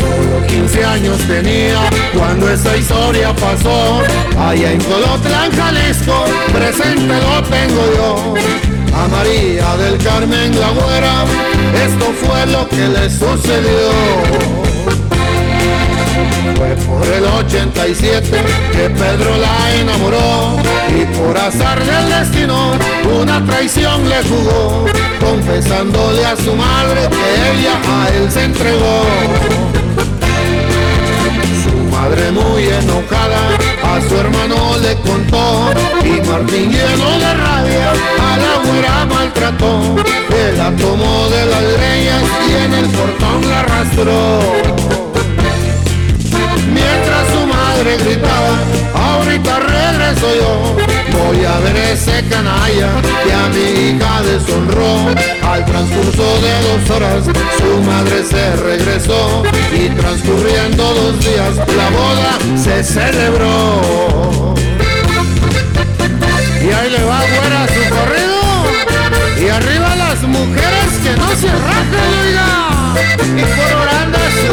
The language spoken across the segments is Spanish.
Solo 15 años tenía cuando esa historia pasó. Allá en Colotlán, Jalisco, presente lo tengo yo. A María del Carmen la güera, esto fue lo que le sucedió. Fue por el 87 que Pedro la enamoró y por azar del destino una traición le jugó, confesándole a su madre que ella a él se entregó. Su madre muy enojada a su hermano le contó y Martín lleno de rabia a la güera maltrató. Él la tomó de las greñas y en el portón la arrastró. Ahorita regreso yo. Voy a ver ese canalla que a mi hija deshonró. Al transcurso de dos horas, su madre se regresó. Y transcurriendo dos días, la boda se celebró. Y ahí le va fuera su corrido. Y arriba las mujeres que no se oiga. Y por orando su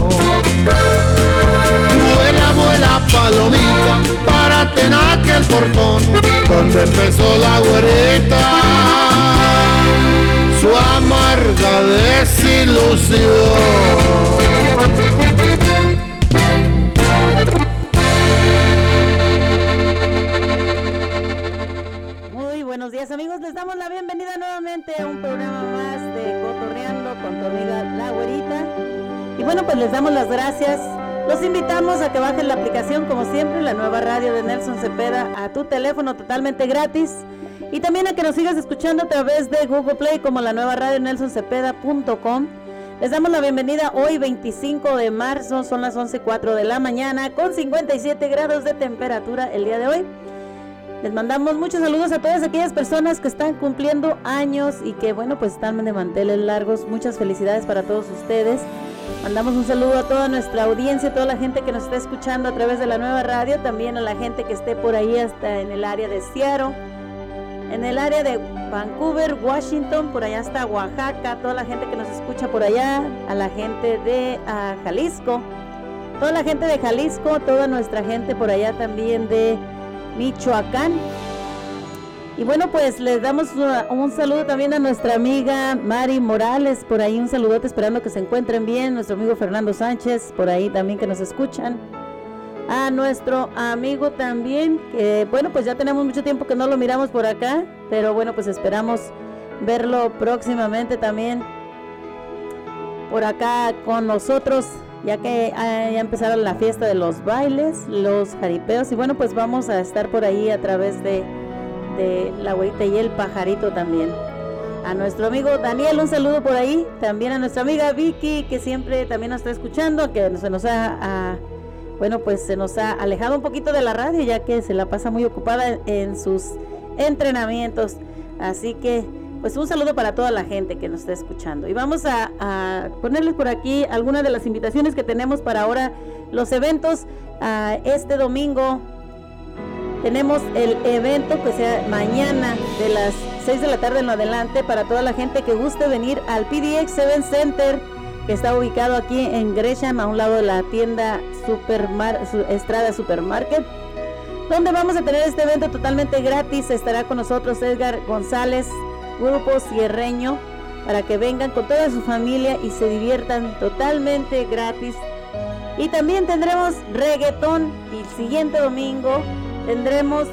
Palomita, para que el portón, donde empezó la güerita su amarga desilusión. Muy buenos días amigos, les damos la bienvenida nuevamente a un programa más de Cotorreando con tu amiga La Güerita. Y bueno, pues les damos las gracias. Los invitamos a que bajen la aplicación, como siempre, la nueva radio de Nelson Cepeda a tu teléfono totalmente gratis. Y también a que nos sigas escuchando a través de Google Play como la nueva radio nelsoncepeda.com. Les damos la bienvenida hoy 25 de marzo, son las 11.04 de la mañana con 57 grados de temperatura el día de hoy. Les mandamos muchos saludos a todas aquellas personas que están cumpliendo años y que bueno pues están de manteles largos. Muchas felicidades para todos ustedes. Mandamos un saludo a toda nuestra audiencia, a toda la gente que nos está escuchando a través de la nueva radio, también a la gente que esté por ahí hasta en el área de Seattle en el área de Vancouver, Washington, por allá está Oaxaca, toda la gente que nos escucha por allá, a la gente de Jalisco, toda la gente de Jalisco, toda nuestra gente por allá también de Michoacán. Y bueno, pues les damos un saludo también a nuestra amiga Mari Morales, por ahí un saludote esperando que se encuentren bien, nuestro amigo Fernando Sánchez, por ahí también que nos escuchan. A nuestro amigo también, que bueno, pues ya tenemos mucho tiempo que no lo miramos por acá, pero bueno, pues esperamos verlo próximamente también por acá con nosotros, ya que ah, ya empezaron la fiesta de los bailes, los jaripeos, y bueno, pues vamos a estar por ahí a través de, de la güerita y el pajarito también. A nuestro amigo Daniel, un saludo por ahí. También a nuestra amiga Vicky, que siempre también nos está escuchando, que se nos ha, bueno, pues se nos ha alejado un poquito de la radio ya que se la pasa muy ocupada en sus entrenamientos. Así que, pues un saludo para toda la gente que nos está escuchando. Y vamos a, ponerles por aquí algunas de las invitaciones que tenemos para ahora los eventos. este domingo tenemos el evento que sea mañana de las 6 de la tarde en adelante para toda la gente que guste venir al PDX Event Center que está ubicado aquí en Gresham, a un lado de la tienda Supermar Estrada Supermarket, donde vamos a tener este evento totalmente gratis. Estará con nosotros Edgar González, Grupo Cierreño, para que vengan con toda su familia y se diviertan totalmente gratis. Y también tendremos reggaetón el siguiente domingo tendremos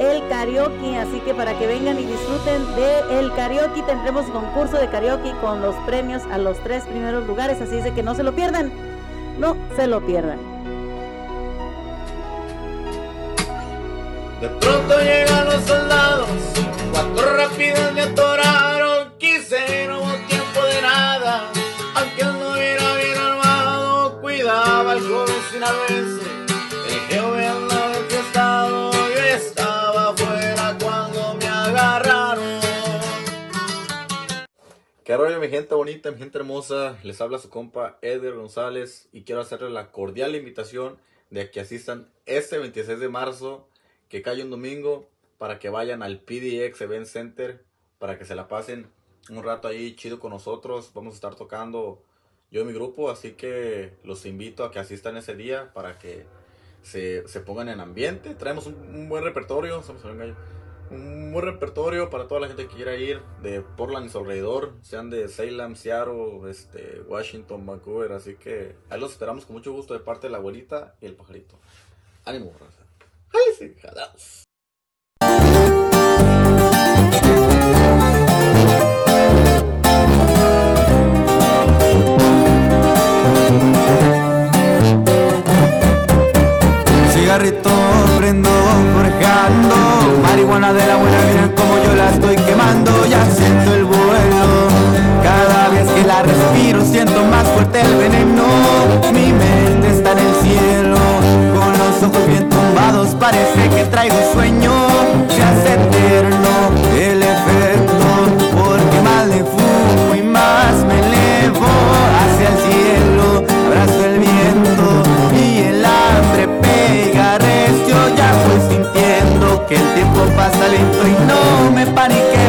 el karaoke, así que para que vengan y disfruten de el karaoke tendremos concurso de karaoke con los premios a los tres primeros lugares, así de que no se lo pierdan, no se lo pierdan. De pronto llegan los soldados, cuatro rápidos me atoraron, quise no hubo tiempo de nada, aunque él no era bien armado, cuidaba al joven sin veces, el jefe rollo mi gente bonita, mi gente hermosa? Les habla su compa Eder González y quiero hacerles la cordial invitación de que asistan este 26 de marzo que cae un domingo para que vayan al PDX Event Center, para que se la pasen un rato ahí chido con nosotros. Vamos a estar tocando yo y mi grupo, así que los invito a que asistan ese día para que se, se pongan en ambiente. Traemos un, un buen repertorio, un buen repertorio para toda la gente que quiera ir de Portland y su alrededor, sean de Salem, Seattle, este, Washington, Vancouver, así que ahí los esperamos con mucho gusto de parte de la abuelita y el pajarito. Ánimo, raza. ¡Ay, sí! Cigarrito prendo forjando. Marihuana de la buena, miren como yo la estoy quemando. Ya siento el vuelo. Cada vez que la respiro siento más fuerte el veneno. Mi mente está en el cielo Con los ojos bien tumbados. Parece que traigo sueño. Se hace eterno pasa lento Y no me paniqueo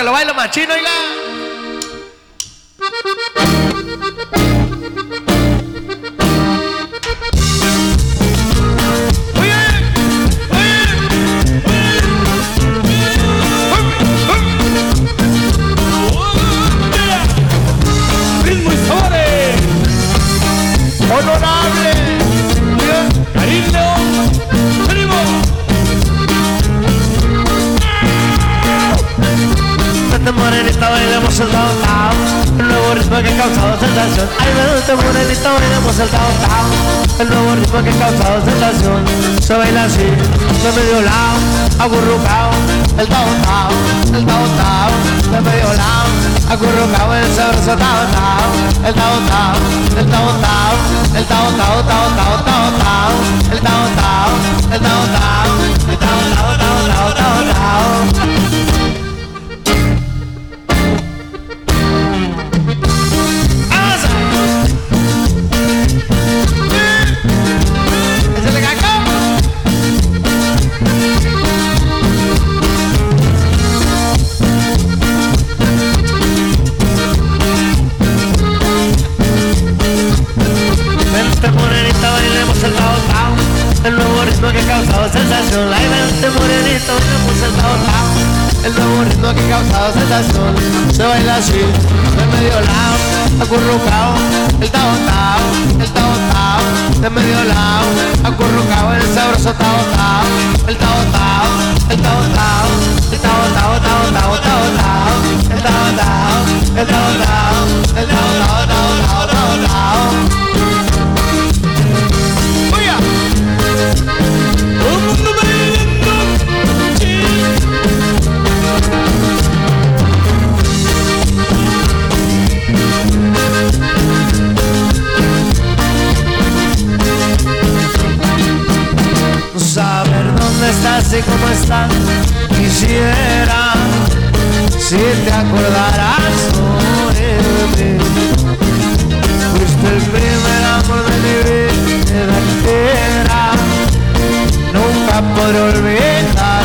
que lo bailo machino, oiga. el tao tao El nuevo ritmo que causado sensación Se baila así, de medio lado, acurrucao El tao tao, el tao tao De medio lado, acurrucao El sabroso tao tao El tao tao, el tao tao El tao tao, tao tao, tao tao El tao tao, el tao tao El tao tao, tao tao, tao tao se baila así, de medio lado, acurrucado, el tao tao, el tao tao, de medio lado, acurrucado, el sabroso tao tao, el tao tao, el tao tao, el tao tao tao tao tao tao, el tao tao, el tao tao, el tao tao tao tao tao tao. así como están. Quisiera si te acordarás sobre mí. Fuiste el primer amor de mi vida entera, nunca podré olvidar.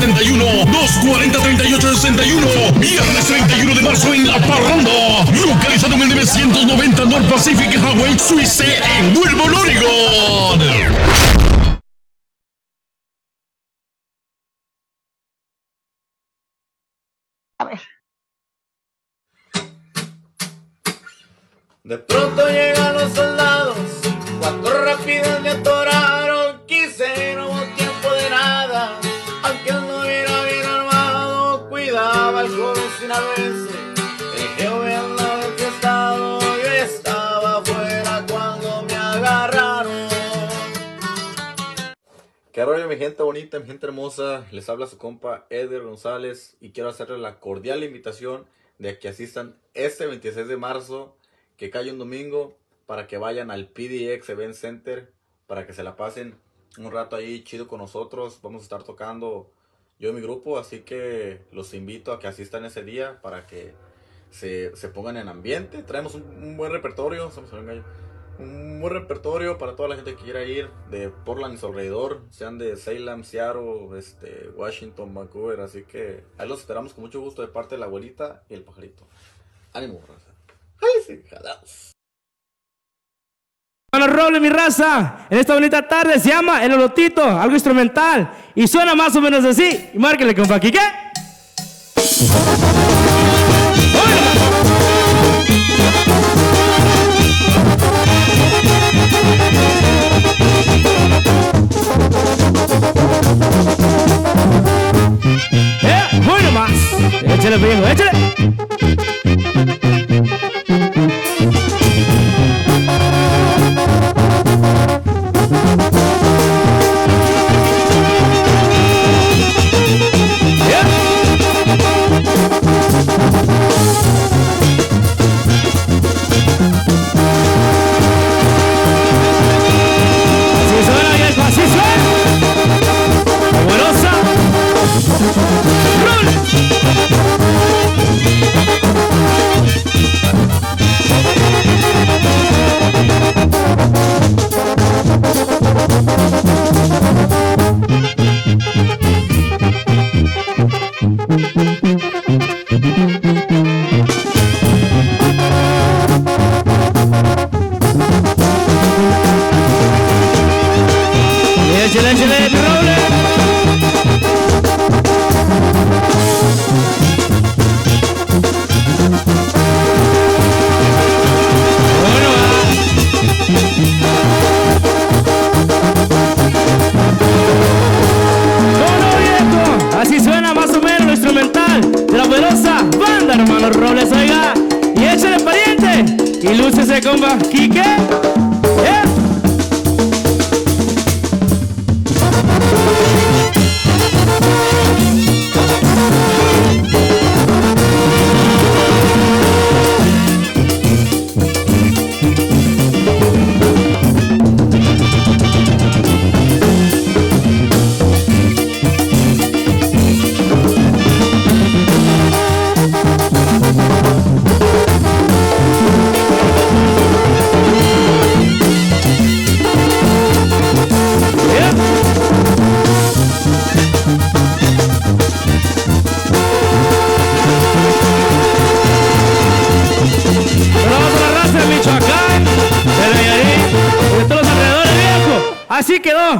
270-240-3861. Viernes 31 de marzo en La Parranda. Localizado en el 990 North Pacific Highway Suice en Huelvo, Oregon. A ver. De pronto llega. Mi gente bonita, mi gente hermosa? Les habla su compa Eder González y quiero hacerles la cordial invitación de que asistan este 26 de marzo, que cae un domingo, para que vayan al PDX Event Center, para que se la pasen un rato ahí chido con nosotros. Vamos a estar tocando yo y mi grupo, así que los invito a que asistan ese día para que se, se pongan en ambiente. Traemos un, un buen repertorio, un buen repertorio para toda la gente que quiera ir de Portland y su alrededor, sean de Salem, Seattle, este, Washington, Vancouver, así que ahí los esperamos con mucho gusto de parte de la abuelita y el pajarito. Ánimo, raza. ¡Ay, sí, jalaos! Bueno, roble mi raza. En esta bonita tarde se llama El Olotito, algo instrumental. Y suena más o menos así. Y márquele, compa, ¿qué? É ruim demais. Échale, viejo, échale.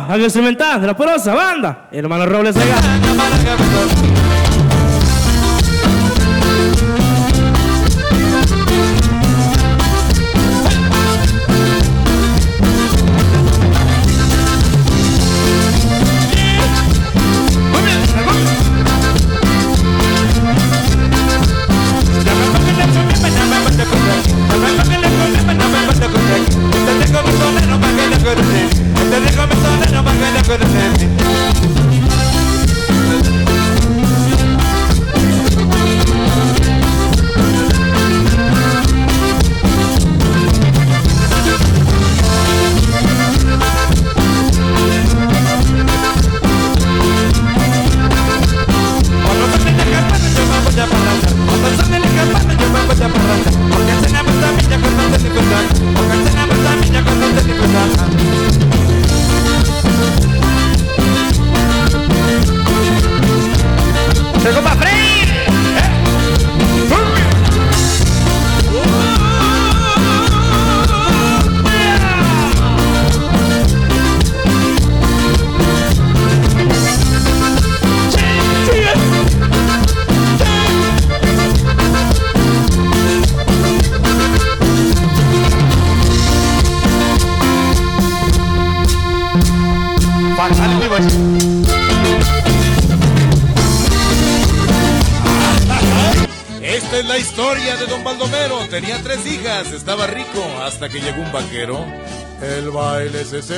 Algo instrumental de la porosa banda. Hermano Robles, oiga.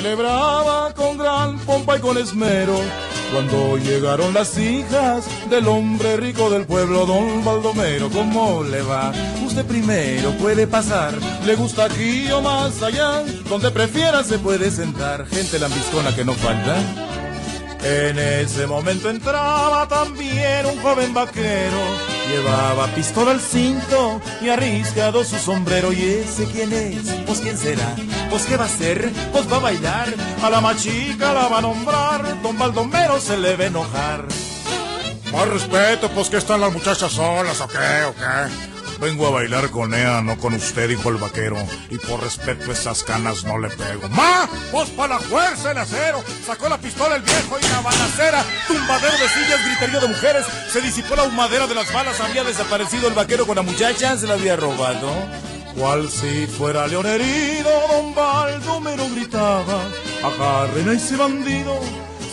Celebraba con gran pompa y con esmero. Cuando llegaron las hijas del hombre rico del pueblo, don Baldomero, ¿cómo le va? Usted primero puede pasar, le gusta aquí o más allá, donde prefiera se puede sentar, gente lambiscona que no falta. En ese momento entraba también un joven vaquero. Llevaba pistola al cinto y arriscado su sombrero. ¿Y ese quién es? Pues quién será? Pues qué va a hacer? Pues va a bailar. A la machica la va a nombrar. Don Baldomero se le va a enojar. Más respeto, pues que están las muchachas solas, ¿o qué? ¿O qué? Vengo a bailar con ella, no con usted, dijo el vaquero. Y por respeto a esas canas no le pego. ¡Ma! ¡Pues para la fuerza el acero! Sacó la pistola el viejo y la balacera. Tumbadero de sillas, griterío de mujeres. Se disipó la humadera de las balas. Había desaparecido el vaquero con la muchacha. Se la había robado. Cual si fuera león herido, don Baldomero gritaba. Agarren a ese bandido.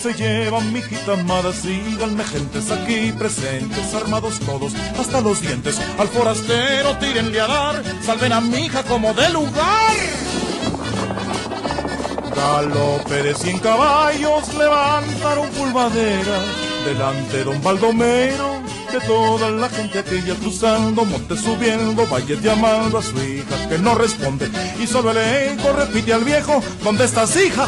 Se llevan mi amada, síganme gentes aquí presentes, armados todos hasta los dientes. Al forastero tírenle a dar, salven a mi hija como de lugar. Galope de cien caballos levantaron pulvadera delante don Baldomero de toda la gente aquella cruzando, monte subiendo, valles llamando a su hija que no responde y solo el eco repite al viejo, ¿dónde estás hija?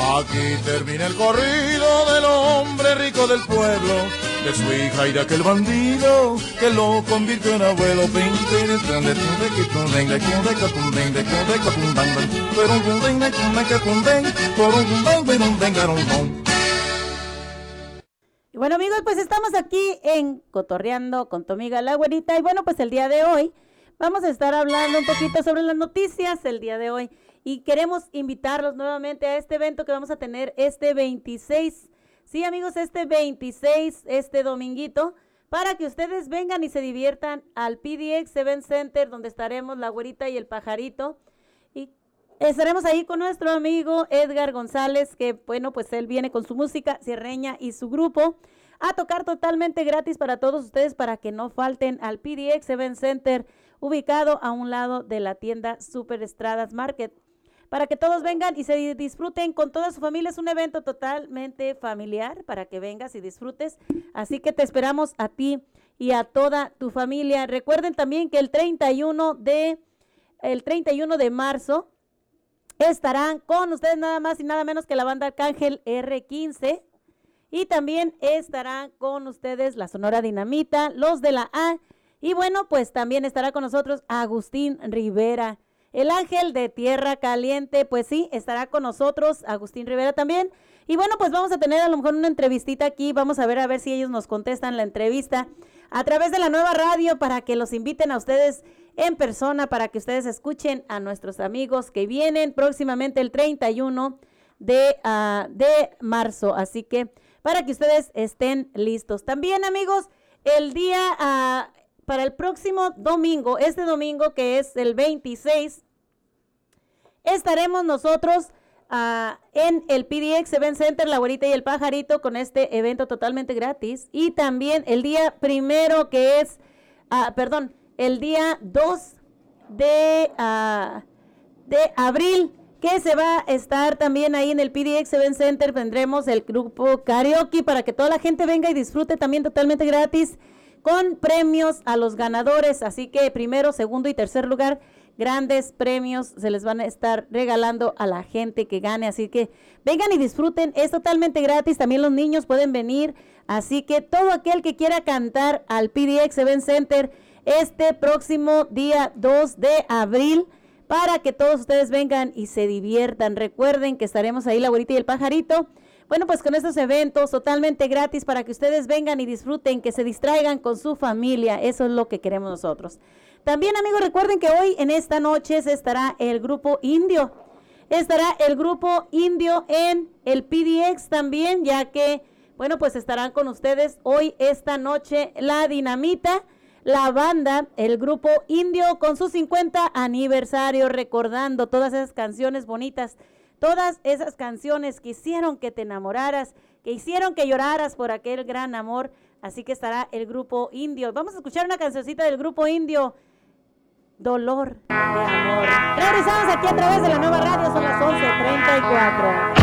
Aquí termina el corrido del hombre rico del pueblo, de su hija y de aquel bandido que lo convirtió en abuelo. Y bueno amigos, pues estamos aquí en Cotorreando con tu amiga la güerita. Y bueno, pues el día de hoy vamos a estar hablando un poquito sobre las noticias el día de hoy. Y queremos invitarlos nuevamente a este evento que vamos a tener este 26. Sí amigos, este 26, este dominguito, para que ustedes vengan y se diviertan al PDX Event Center, donde estaremos la güerita y el pajarito. Y estaremos ahí con nuestro amigo Edgar González, que bueno, pues él viene con su música sierreña y su grupo a tocar totalmente gratis para todos ustedes para que no falten al PDX Event Center ubicado a un lado de la tienda Super Estradas Market. Para que todos vengan y se disfruten con toda su familia. Es un evento totalmente familiar para que vengas y disfrutes. Así que te esperamos a ti y a toda tu familia. Recuerden también que el 31 de, el 31 de marzo estarán con ustedes nada más y nada menos que la banda Arcángel R15. Y también estarán con ustedes la Sonora Dinamita, los de la A. Y bueno, pues también estará con nosotros Agustín Rivera. El ángel de Tierra Caliente, pues sí, estará con nosotros, Agustín Rivera también. Y bueno, pues vamos a tener a lo mejor una entrevistita aquí, vamos a ver a ver si ellos nos contestan la entrevista a través de la nueva radio para que los inviten a ustedes en persona, para que ustedes escuchen a nuestros amigos que vienen próximamente el 31 de, ah, de marzo. Así que para que ustedes estén listos. También amigos, el día, ah, para el próximo domingo, este domingo que es el 26, estaremos nosotros ah, en el PDX Event Center, La Güerita y el Pajarito, con este evento totalmente gratis. Y también el día primero que es, ah, perdón, el día 2 de, ah, de abril, que se va a estar también ahí en el PDX Event Center. Tendremos el grupo karaoke para que toda la gente venga y disfrute también totalmente gratis con premios a los ganadores. Así que primero, segundo y tercer lugar, grandes premios se les van a estar regalando a la gente que gane. Así que vengan y disfruten. Es totalmente gratis. También los niños pueden venir. Así que todo aquel que quiera cantar al PDX Event Center este próximo día 2 de abril para que todos ustedes vengan y se diviertan. Recuerden que estaremos ahí la abuelita y el pajarito bueno, pues con estos eventos totalmente gratis para que ustedes vengan y disfruten, que se distraigan con su familia. Eso es lo que queremos nosotros. También, amigos, recuerden que hoy en esta noche estará el grupo indio. Estará el grupo indio en el PDX también, ya que, bueno, pues estarán con ustedes hoy, esta noche, la dinamita la banda, el grupo indio, con su 50 aniversario, recordando todas esas canciones bonitas Todas esas canciones que hicieron que te enamoraras, que hicieron que lloraras por aquel gran amor. Así que estará el grupo indio. Vamos a escuchar una cancioncita del grupo indio. Dolor de amor. Regresamos aquí a través de la nueva radio, son las 11.34.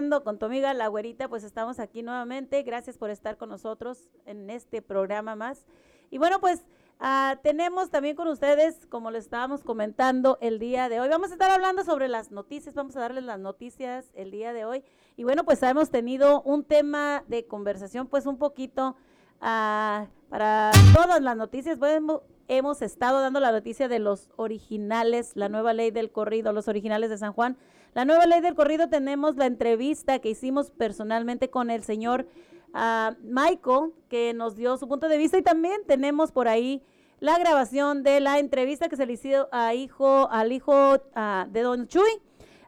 Cotorreando con tu amiga La Güerita, pues estamos aquí nuevamente. Gracias por estar con nosotros en este programa más. Y bueno, pues ah, tenemos también con ustedes, como les estábamos comentando el día de hoy, vamos a estar hablando sobre las noticias, vamos a darles las noticias el día de hoy. Y bueno, pues hemos tenido un tema de conversación pues un poquito ah, para todas las noticias. Bueno, hemos estado dando la noticia de los originales, la nueva ley del corrido, los originales de San Juan. La nueva ley del corrido tenemos la entrevista que hicimos personalmente con el señor uh, Michael, que nos dio su punto de vista y también tenemos por ahí la grabación de la entrevista que se le hizo a hijo, al hijo uh, de Don Chuy.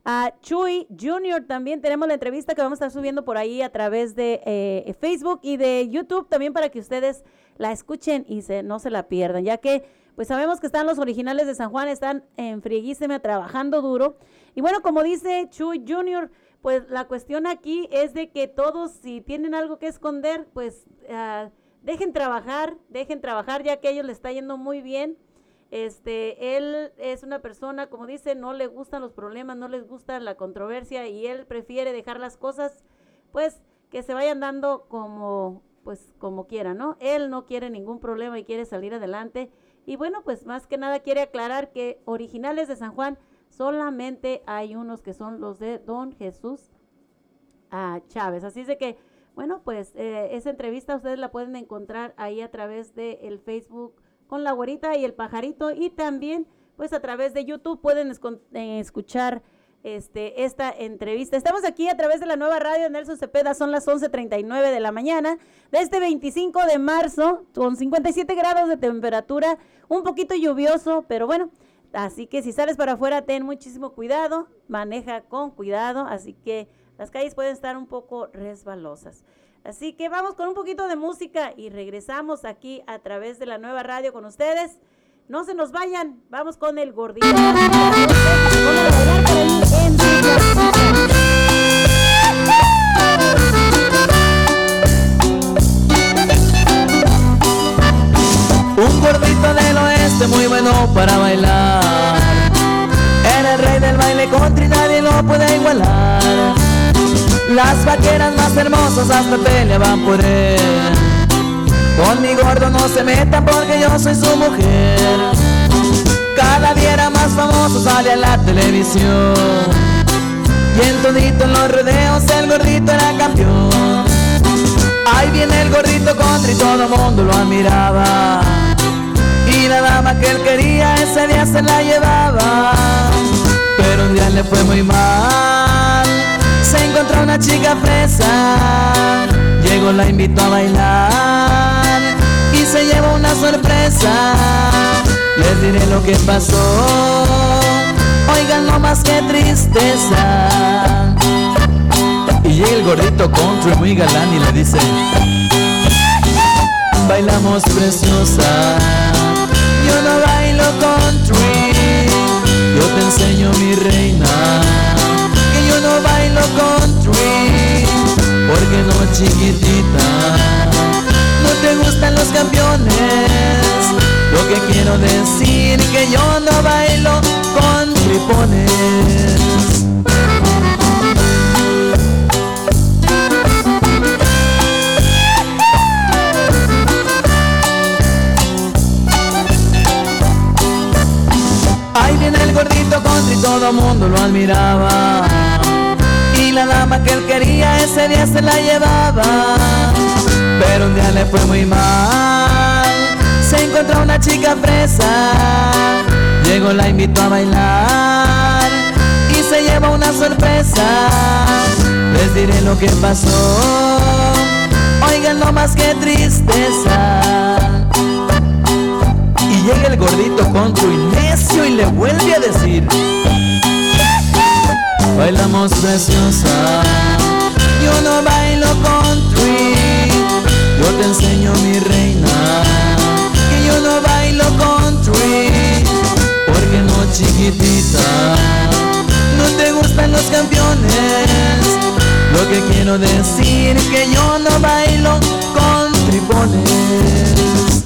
A Chuy Jr. también tenemos la entrevista que vamos a estar subiendo por ahí a través de eh, Facebook y de YouTube también para que ustedes la escuchen y se, no se la pierdan, ya que pues sabemos que están los originales de San Juan, están en Frieguísima trabajando duro. Y bueno, como dice Chuy Jr., pues la cuestión aquí es de que todos, si tienen algo que esconder, pues uh, dejen trabajar, dejen trabajar, ya que a ellos les está yendo muy bien. Este, él es una persona, como dice, no le gustan los problemas, no les gusta la controversia y él prefiere dejar las cosas, pues, que se vayan dando como, pues, como quiera, ¿no? Él no quiere ningún problema y quiere salir adelante. Y bueno, pues más que nada quiere aclarar que originales de San Juan solamente hay unos que son los de Don Jesús a Chávez. Así de que, bueno, pues eh, esa entrevista ustedes la pueden encontrar ahí a través del el Facebook con la güerita y el pajarito y también pues a través de YouTube pueden eh, escuchar este, esta entrevista. Estamos aquí a través de la nueva radio Nelson Cepeda, son las 11.39 de la mañana, de este 25 de marzo, con 57 grados de temperatura, un poquito lluvioso, pero bueno, así que si sales para afuera, ten muchísimo cuidado, maneja con cuidado, así que las calles pueden estar un poco resbalosas. Así que vamos con un poquito de música y regresamos aquí a través de la nueva radio con ustedes. No se nos vayan, vamos con el gordito. Un gordito del oeste muy bueno para bailar. Era el rey del baile country, nadie lo puede igualar. Las vaqueras más hermosas hasta peleaban por él. Con mi gordo no se metan porque yo soy su mujer. Cada día era más famoso, sale a la televisión. Y en todito en los rodeos el gordito era campeón. Ahí viene el gordito contra y todo mundo lo admiraba. Y la dama que él quería ese día se la llevaba. Pero un día le fue muy mal se encontró una chica fresa, llegó la invitó a bailar y se llevó una sorpresa. Les diré lo que pasó, oigan no más que tristeza. Y llega el gordito country muy galán y le dice, bailamos preciosa, yo no bailo country, yo te enseño mi reina yo no bailo country. Porque no chiquitita No te gustan los campeones Lo que quiero decir que yo no bailo con tripones Ahí viene el gordito country, todo mundo lo admiraba la dama que él quería ese día se la llevaba. Pero un día le fue muy mal. Se encontró una chica fresa. Llegó, la invitó a bailar. Y se llevó una sorpresa. Les diré lo que pasó. Oigan no más que tristeza. Y llega el gordito con su necio y le vuelve a decir bailamos preciosa. Yo no bailo country, yo te enseño mi reina. Chiquitita. No te gustan los campeones, lo que quiero decir que yo no bailo con tripones.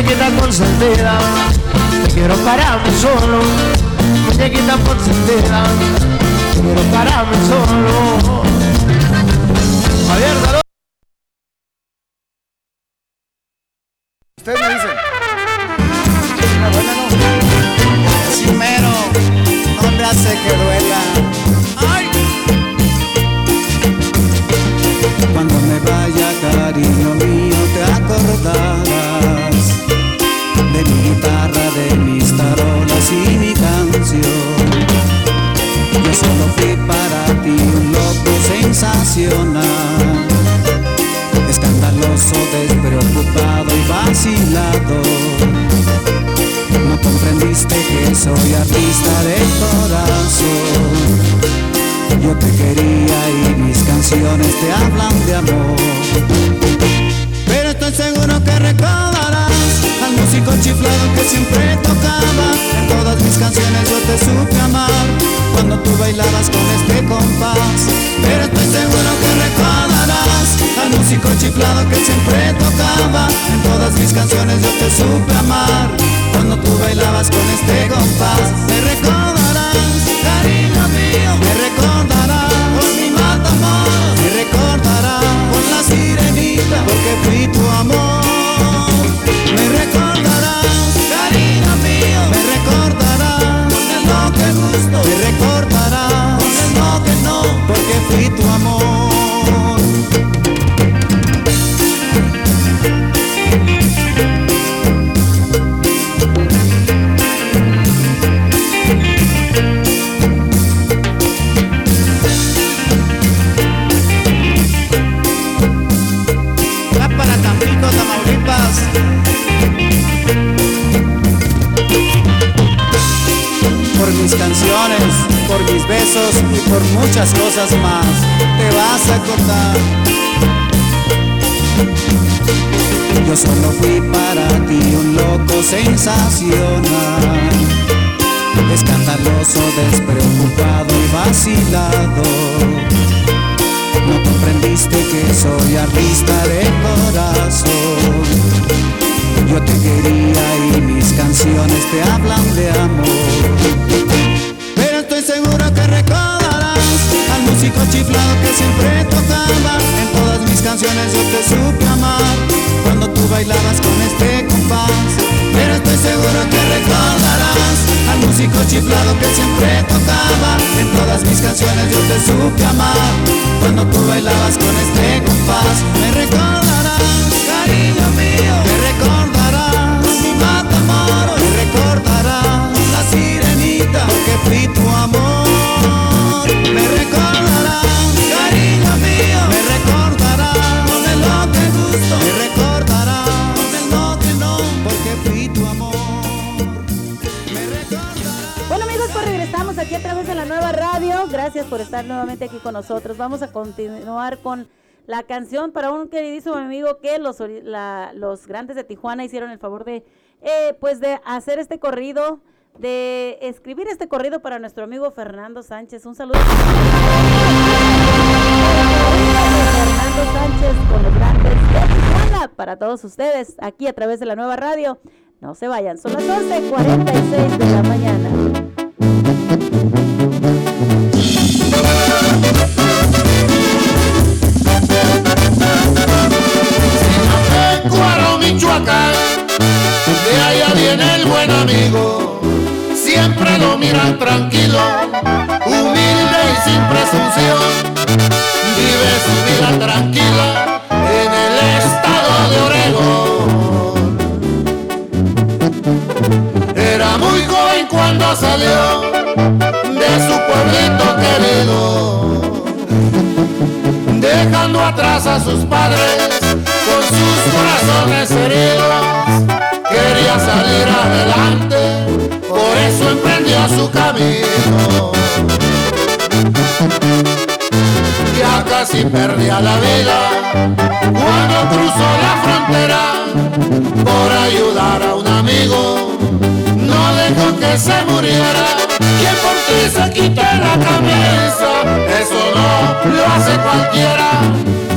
Muñequita consentida. Te quiero para mí solo, muñequita consentida. Te quiero para mí solo. Javier, te supe amar cuando tú bailabas con este compás. Me recordarás, por estar nuevamente aquí con nosotros. Vamos a continuar con la canción para un queridísimo amigo que los, la- los grandes de Tijuana hicieron el favor de, eh, pues de hacer este corrido, de escribir este corrido para nuestro amigo Fernando Sánchez. Un saludo. Fernando Sánchez con los grandes de Tijuana para todos ustedes aquí a través de la nueva radio. No se vayan, son las 12.46 de la mañana. Michoacán, de allá viene el buen amigo, siempre lo miran tranquilo, humilde y sin presunción, vive su vida tranquila en el estado de Oregón. Era muy joven cuando salió de su pueblito querido, dejando atrás a sus padres con sus corazones heridos. Quería salir adelante, por eso emprendió su camino. Ya casi perdía la vida cuando cruzó la frontera por ayudar a un amigo no dejó que se muriera. Quien por ti se quita la cabeza, eso no lo hace cualquiera.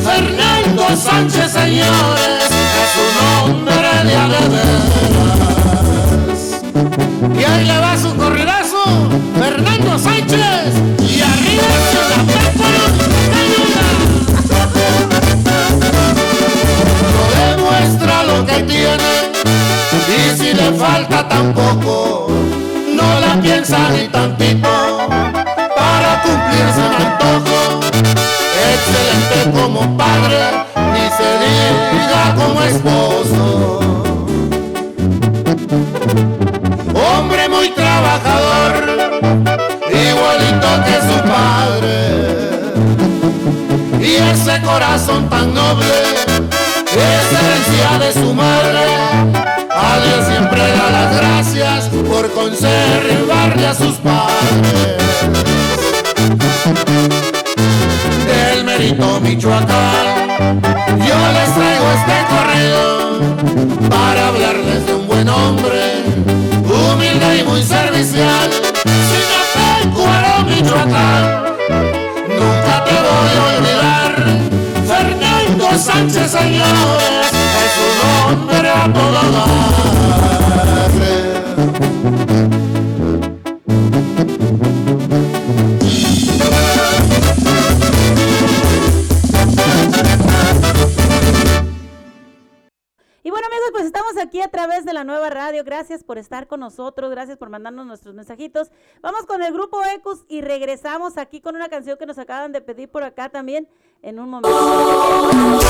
Fernando Sánchez, señores, es un hombre de alegrías. Y ahí le va su corridazo, Fernando Sánchez, y arriba la pepa, No demuestra lo que tiene falta tampoco, no la piensa ni tantito para cumplirse un antojo. Excelente como padre, ni se diga como esposo. Hombre muy trabajador, igualito que su padre. Y ese corazón tan noble es herencia de su madre. Dios siempre da las gracias por conservarle a sus padres. Del mérito Michoacán, yo les traigo este correo para hablarles de un buen hombre, humilde y muy servicial. Sinapecuaro, Michoacán, nunca te voy a olvidar. Fernando Sánchez, señores, es un hombre a bueno amigos, pues estamos aquí a través de la nueva radio. Gracias por estar con nosotros, gracias por mandarnos nuestros mensajitos. Vamos con el grupo Ecus y regresamos aquí con una canción que nos acaban de pedir por acá también en un momento.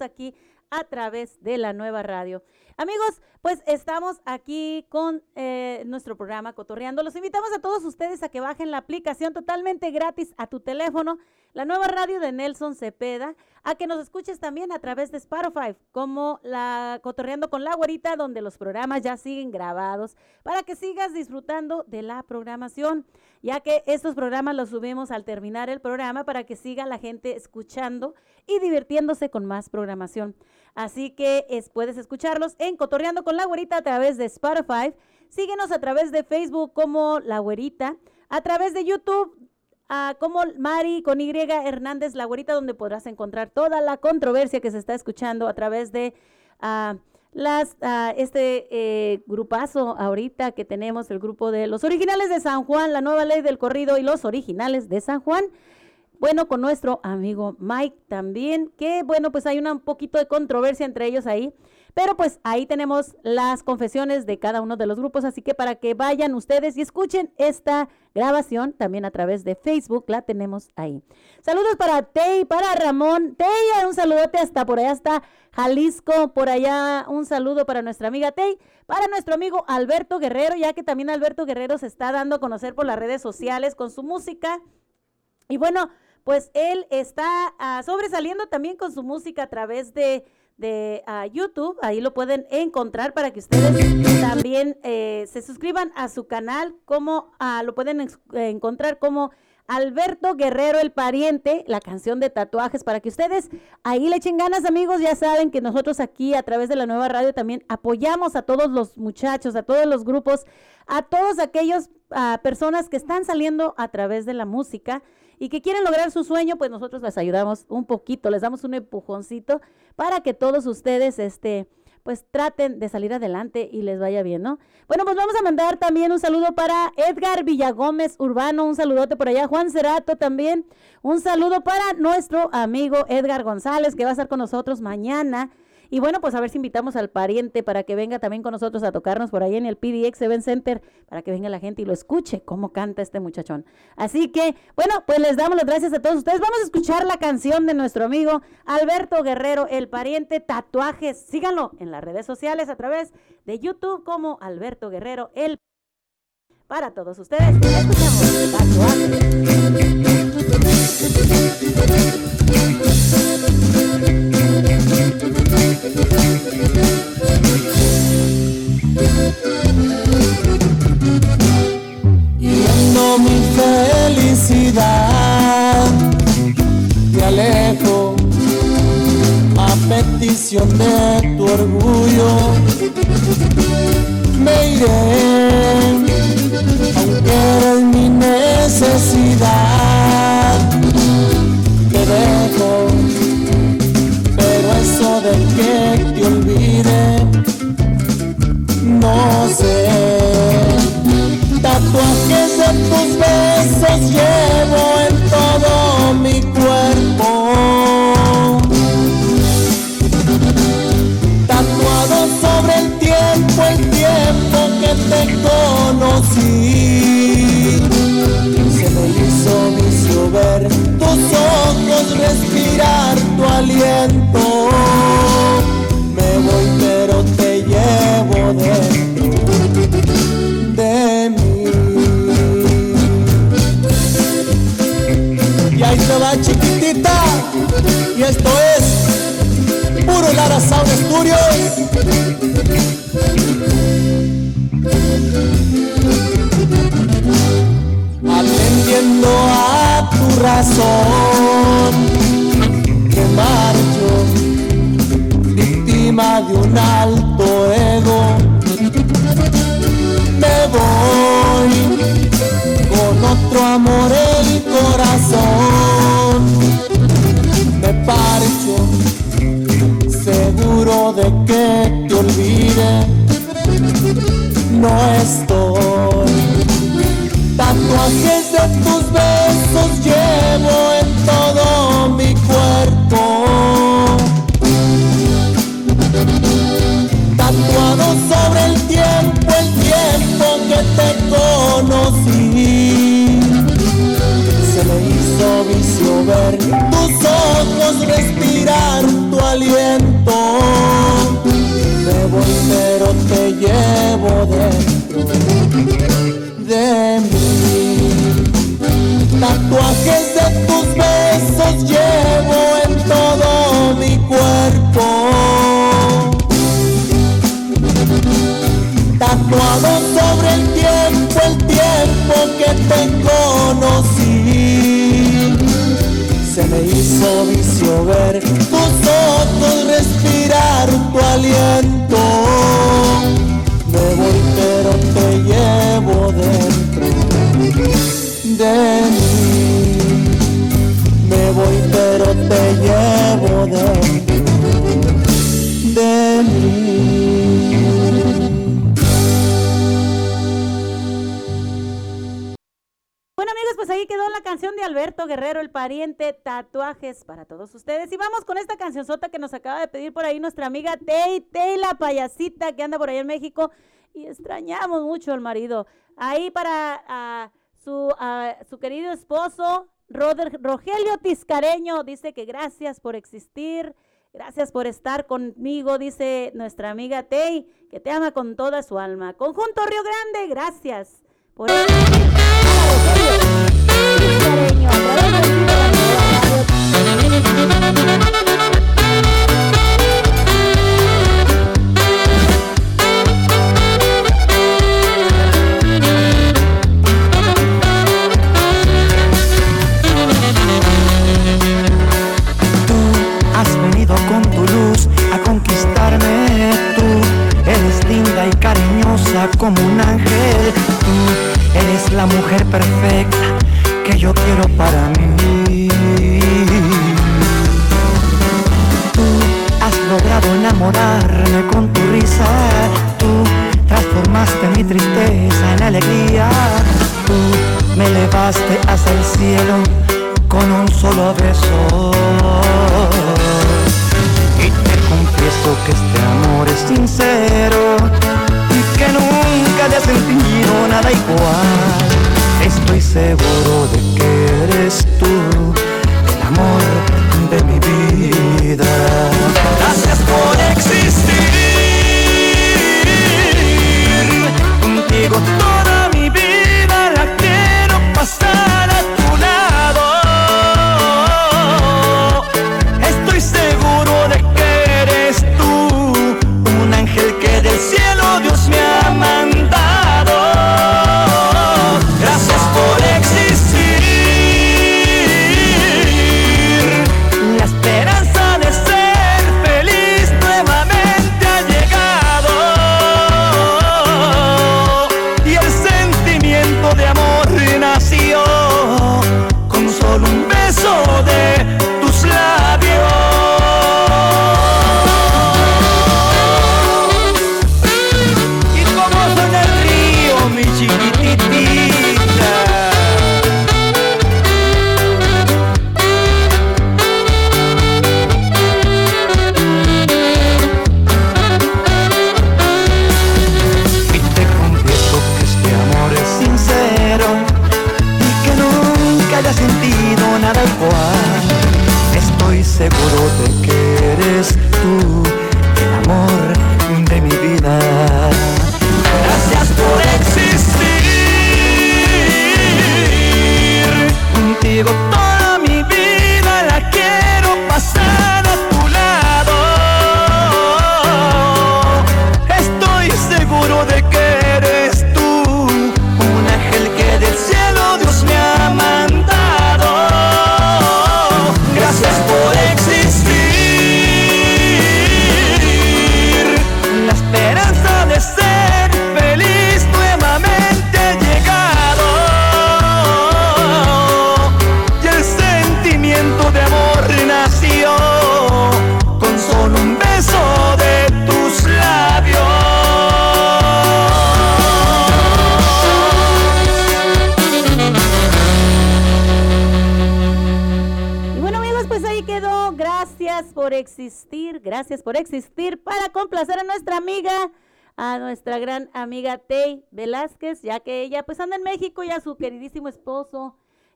Aquí a través de la nueva radio. Amigos, pues estamos aquí con eh, nuestro programa Cotorreando. Los invitamos a todos ustedes a que bajen la aplicación totalmente gratis a tu teléfono, la nueva radio de Nelson Cepeda, a que nos escuches también a través de Spotify, como la Cotorreando con la Güerita, donde los programas ya siguen grabados, para que sigas disfrutando de la programación, ya que estos programas los subimos al terminar el programa para que siga la gente escuchando y divirtiéndose con más programación. Así que es- puedes escucharlos en Cotorreando con la Güerita a través de Spotify. Síguenos a través de Facebook como La Güerita, a través de YouTube como Mari con Y Hernández La Güerita, donde podrás encontrar toda la controversia que se está escuchando a través de ah, las ah, este eh, grupazo ahorita que tenemos, el grupo de los originales de San Juan, la nueva ley del corrido y los originales de San Juan. Bueno, con nuestro amigo Mike también, que bueno, pues hay una, un poquito de controversia entre ellos ahí, pero pues ahí tenemos las confesiones de cada uno de los grupos, así que para que vayan ustedes y escuchen esta grabación también a través de Facebook, la tenemos ahí. Saludos para Tey, para Ramón, Tey, un saludote hasta por allá, hasta Jalisco, por allá un saludo para nuestra amiga Tey, para nuestro amigo Alberto Guerrero, ya que también Alberto Guerrero se está dando a conocer por las redes sociales con su música. Y bueno, pues él está ah, sobresaliendo también con su música a través de, de ah, YouTube. Ahí lo pueden encontrar para que ustedes también eh, se suscriban a su canal, como ah, lo pueden encontrar como Alberto Guerrero el pariente, la canción de tatuajes, para que ustedes ahí le echen ganas, amigos. Ya saben que nosotros aquí a través de la nueva radio también apoyamos a todos los muchachos, a todos los grupos, a todos aquellos ah, personas que están saliendo a través de la música y que quieren lograr su sueño, pues nosotros les ayudamos un poquito, les damos un empujoncito para que todos ustedes, este, pues traten de salir adelante y les vaya bien, ¿no? Bueno, pues vamos a mandar también un saludo para Edgar Villagómez Urbano, un saludote por allá, Juan Cerato también, un saludo para nuestro amigo Edgar González, que va a estar con nosotros mañana. Y bueno, pues a ver si invitamos al pariente para que venga también con nosotros a tocarnos por ahí en el PDX Event Center, para que venga la gente y lo escuche cómo canta este muchachón. Así que, bueno, pues les damos las gracias a todos ustedes. Vamos a escuchar la canción de nuestro amigo Alberto Guerrero, el pariente Tatuajes. Síganlo en las redes sociales a través de YouTube como Alberto Guerrero, el para todos ustedes. Escuchamos Viendo mi felicidad, te alejo a petición de tu orgullo. Me iré, aunque eres mi necesidad. Te dejo, pero eso de que te olvide, no sé. Tatuajes de tus besos llevo en todo mi cuerpo. Tatuado sobre el tiempo, el tiempo que te conocí. Se me hizo vicio ver tus ojos, respirar tu aliento. Chiquitita. Y esto es Puro Lara Sound Studios. Atendiendo a tu razón. Que marcho, víctima de un alto ego me voy con otro amor el corazón. Que te olvide. No estoy. Tatuajes de tus besos llevo en todo mi cuerpo. Tatuado sobre el tiempo, el tiempo que te conocí. Se me hizo vicio ver tus ojos, respirar tu aliento. Tatuajes de tus besos llevo en todo mi cuerpo. Tatuado sobre el tiempo, el tiempo que te conocí. Se me hizo vicio ver tus ojos respirar tu aliento. de Alberto Guerrero, el pariente, tatuajes para todos ustedes. Y vamos con esta canción sota que nos acaba de pedir por ahí nuestra amiga Tay, Tay, la payasita que anda por allá en México. Y extrañamos mucho al marido. Ahí para su, uh, su querido esposo, Rogelio Tiscareño, dice que gracias por existir. Gracias por estar conmigo, dice nuestra amiga Tei, que te ama con toda su alma. Conjunto Río Grande, gracias por...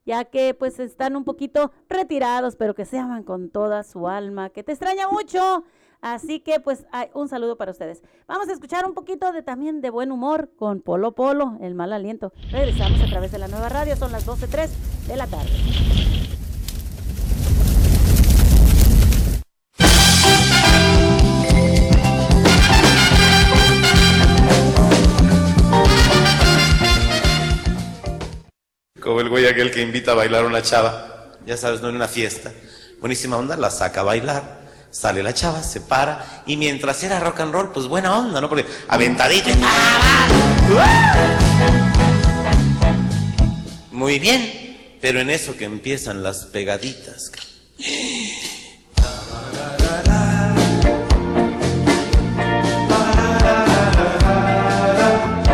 ya que pues están un poquito retirados, pero que se aman con toda su alma, que te extraña mucho. Así que pues hay un saludo para ustedes. Vamos a escuchar un poquito de también de buen humor con Polo Polo, el mal aliento. Regresamos a través de la nueva radio, son las 12.03 de la tarde. Como el güey aquel que invita a bailar a una chava. Ya sabes, no en una fiesta. Buenísima onda, la saca a bailar. Sale la chava, se para. Y mientras era rock and roll, pues buena onda, ¿no? Porque aventadito. ¡Ah! Muy bien. Pero en eso que empiezan las pegaditas.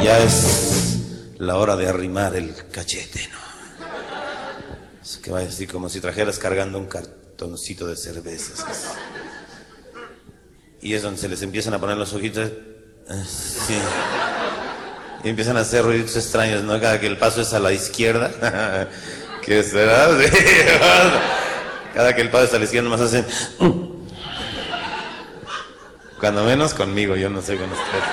Ya es la hora de arrimar el cachete, ¿no? Es que va así como si trajeras cargando un cartoncito de cervezas. Y es donde se les empiezan a poner los ojitos. Y empiezan a hacer ruidos extraños, ¿no? Cada que el paso es a la izquierda. ¿Qué será? Cada que el paso es a la izquierda, nomás hacen. Cuando menos conmigo, yo no sé con ustedes.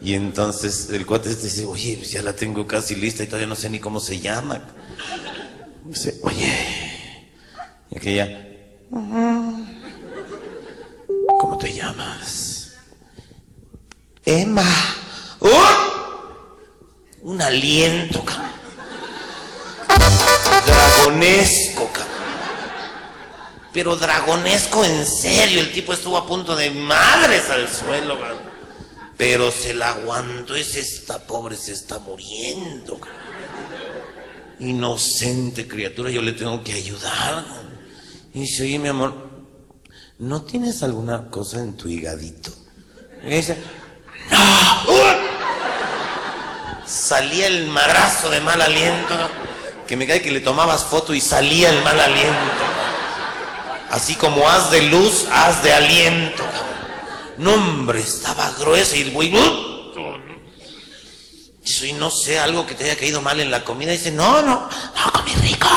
Y entonces el cuate este dice, oye, pues ya la tengo casi lista y todavía no sé ni cómo se llama. Dice, oye, y aquella, ¿cómo te llamas? Emma. ¡Oh! Un aliento, cabrón. Dragonesco, cabrón. Pero dragonesco en serio. El tipo estuvo a punto de madres al suelo, cabrón. Pero se la aguantó y se está pobre, se está muriendo. cabrón. Inocente criatura, yo le tengo que ayudar. Y dice, oye, mi amor, ¿no tienes alguna cosa en tu higadito? Y dice, ¡No! Salía el madrazo de mal aliento, que me cae que le tomabas foto y salía el mal aliento. Así como haz de luz, haz de aliento. No, hombre, estaba grueso y el güey. ¡uh! Dice, "Y no sé, algo que te haya caído mal en la comida. Dice, no, no, no, comí rico.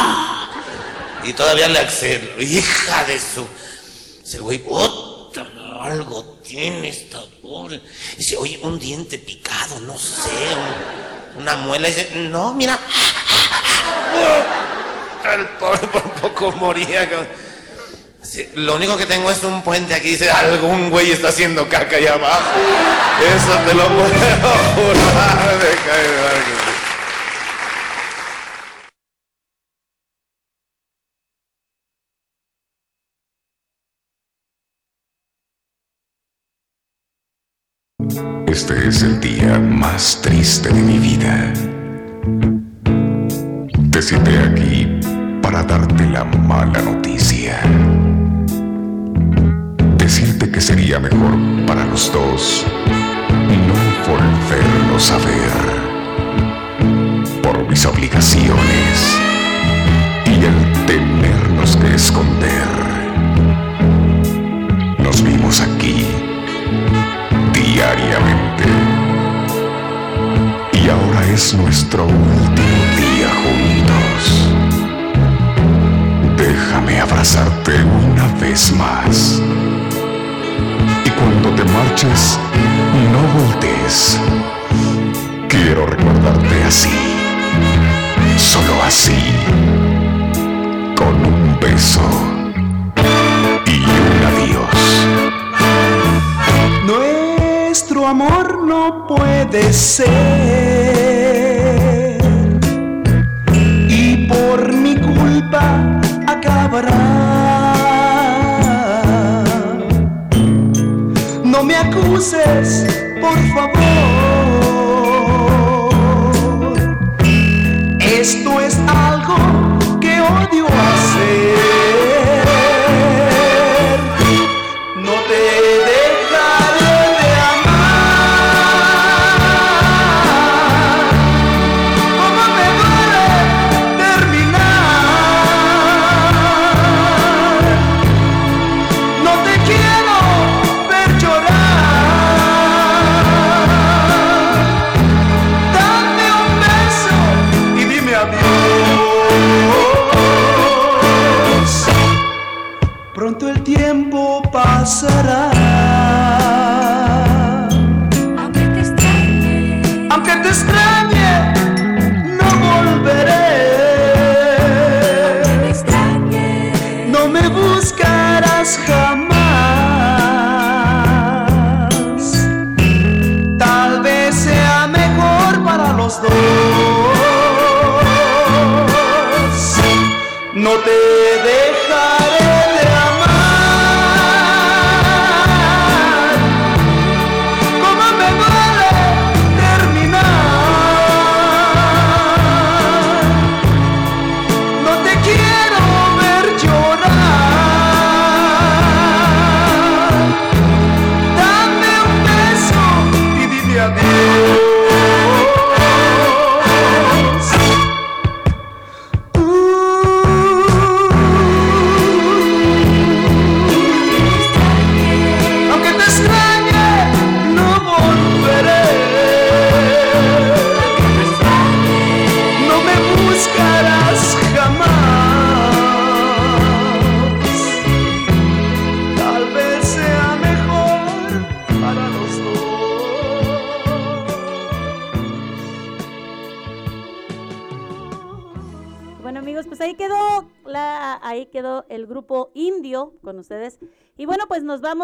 Y todavía le accede, hija de su. Dice güey, puta, algo tiene esta pobre. Dice, oye, un diente picado, no sé, un- una muela. Dice, no, mira. El pobre por poco moría. Lo único que tengo es un puente aquí. Dice, algún güey está haciendo caca allá abajo. Eso te lo puedo jurar. De. Este es el día más triste de mi vida. Te cité aquí para darte la mala noticia. Que sería mejor para los dos no volvernos a ver. Por mis obligaciones y el tenernos que esconder. Nos vimos aquí diariamente. Y ahora es nuestro último día juntos. Déjame abrazarte una vez más. Y cuando te marches, no voltees. Quiero recordarte así. Solo así. Con un beso. Y un adiós. Nuestro amor no puede ser. Y por mi culpa acabará. Por favor. Esto es algo que odio hacer.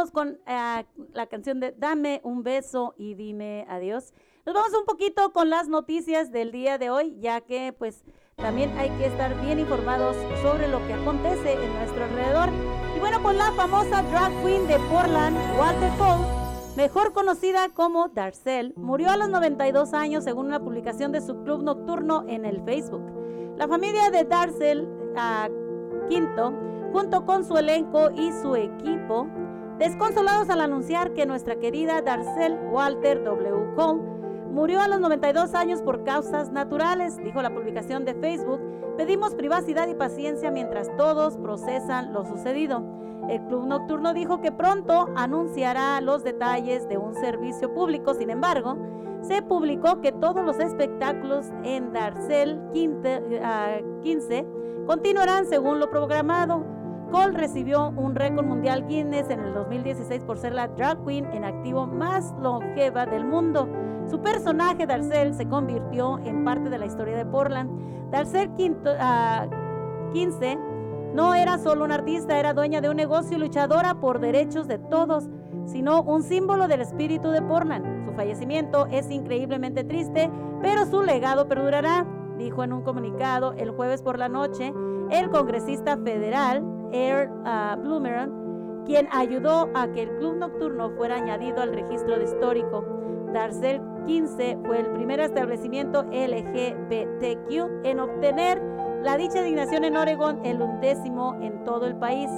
Vamos con eh, la canción de Dame un beso y dime adiós. Nos vamos un poquito con las noticias del día de hoy, ya que pues también hay que estar bien informados sobre lo que acontece en nuestro alrededor. Y bueno, pues la famosa drag queen de Portland, Walter Cole, mejor conocida como Darcel, murió a los 92 años según una publicación de su club nocturno en el Facebook. La familia de Darcel ah, Quinto, junto con su elenco y su equipo, desconsolados al anunciar que nuestra querida Darcel Walter W. Cole murió a los 92 años por causas naturales, dijo la publicación de Facebook. Pedimos privacidad y paciencia mientras todos procesan lo sucedido. El club nocturno dijo que pronto anunciará los detalles de un servicio público, sin embargo, se publicó que todos los espectáculos en Darcel 15, ah, 15 continuarán según lo programado. Cole recibió un récord mundial Guinness en el 2016 por ser la drag queen en activo más longeva del mundo. Su personaje Darcel se convirtió en parte de la historia de Portland. Darcel Quinto, ah, 15 no era solo una artista, era dueña de un negocio y luchadora por derechos de todos, sino un símbolo del espíritu de Portland. Su fallecimiento es increíblemente triste, pero su legado perdurará, dijo en un comunicado el jueves por la noche el congresista federal Air uh, Bloomeran, quien ayudó a que el club nocturno fuera añadido al registro de histórico. Darcel 15 fue el primer establecimiento LGBTQ en obtener la dicha designación en Oregon, el undécimo en todo el país.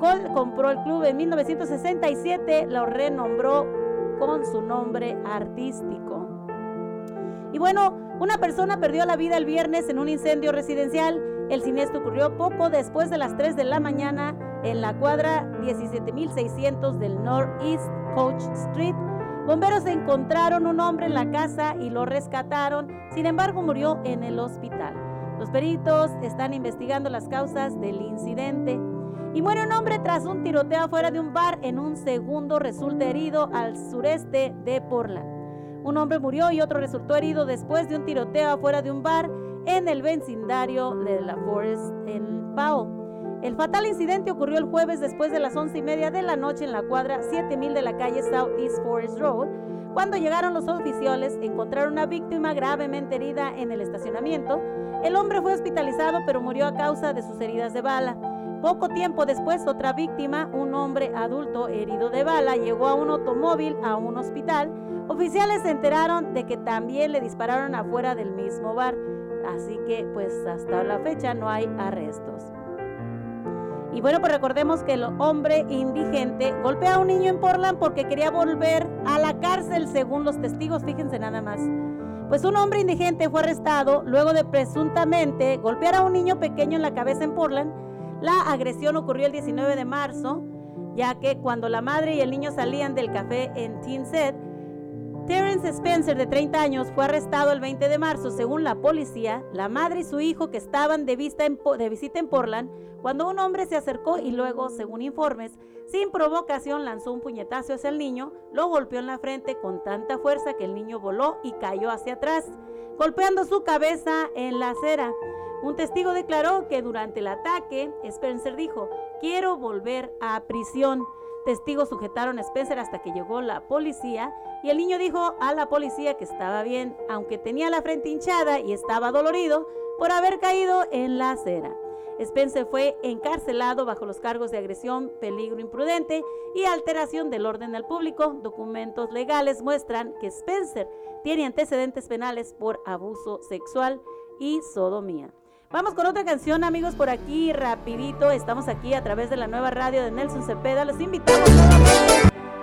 Cole compró el club en 1967, lo renombró con su nombre artístico. Y bueno, una persona perdió la vida el viernes en un incendio residencial. El siniestro ocurrió poco después de las 3 de la mañana en la cuadra 17600 del Northeast Coach Street. Bomberos encontraron un hombre en la casa y lo rescataron, sin embargo murió en el hospital. Los peritos están investigando las causas del incidente. Y muere un hombre tras un tiroteo afuera de un bar en un segundo resulta herido al sureste de Portland. Un hombre murió y otro resultó herido después de un tiroteo afuera de un bar en el vecindario de la Forest en Pao. El fatal incidente ocurrió el jueves después de las once y media de la noche en la cuadra 7000 de la calle Southeast Forest Road. Cuando llegaron los oficiales, encontraron una víctima gravemente herida en el estacionamiento. El hombre fue hospitalizado pero murió a causa de sus heridas de bala. Poco tiempo después, otra víctima, un hombre adulto herido de bala, llegó a un automóvil a un hospital. Oficiales se enteraron de que también le dispararon afuera del mismo bar. Así que, pues hasta la fecha no hay arrestos. Y bueno, pues recordemos que el hombre indigente golpea a un niño en Portland porque quería volver a la cárcel según los testigos, fíjense nada más. Pues un hombre indigente fue arrestado luego de presuntamente golpear a un niño pequeño en la cabeza en Portland. La agresión ocurrió el 19 de marzo, ya que cuando la madre y el niño salían del café en Tinset, Terence Spencer, de 30 años, fue arrestado el 20 de marzo. Según la policía, la madre y su hijo que estaban de, de visita en Portland, cuando un hombre se acercó y luego, según informes, sin provocación lanzó un puñetazo hacia el niño, lo golpeó en la frente con tanta fuerza que el niño voló y cayó hacia atrás, golpeando su cabeza en la acera. Un testigo declaró que durante el ataque, Spencer dijo, quiero volver a prisión. Testigos sujetaron a Spencer hasta que llegó la policía y el niño dijo a la policía que estaba bien, aunque tenía la frente hinchada y estaba dolorido por haber caído en la acera. Spencer fue encarcelado bajo los cargos de agresión, peligro imprudente y alteración del orden al público. Documentos legales muestran que Spencer tiene antecedentes penales por abuso sexual y sodomía. Vamos con otra canción, amigos, por aquí rapidito. Estamos aquí a través de la nueva radio de Nelson Cepeda. Los invitamos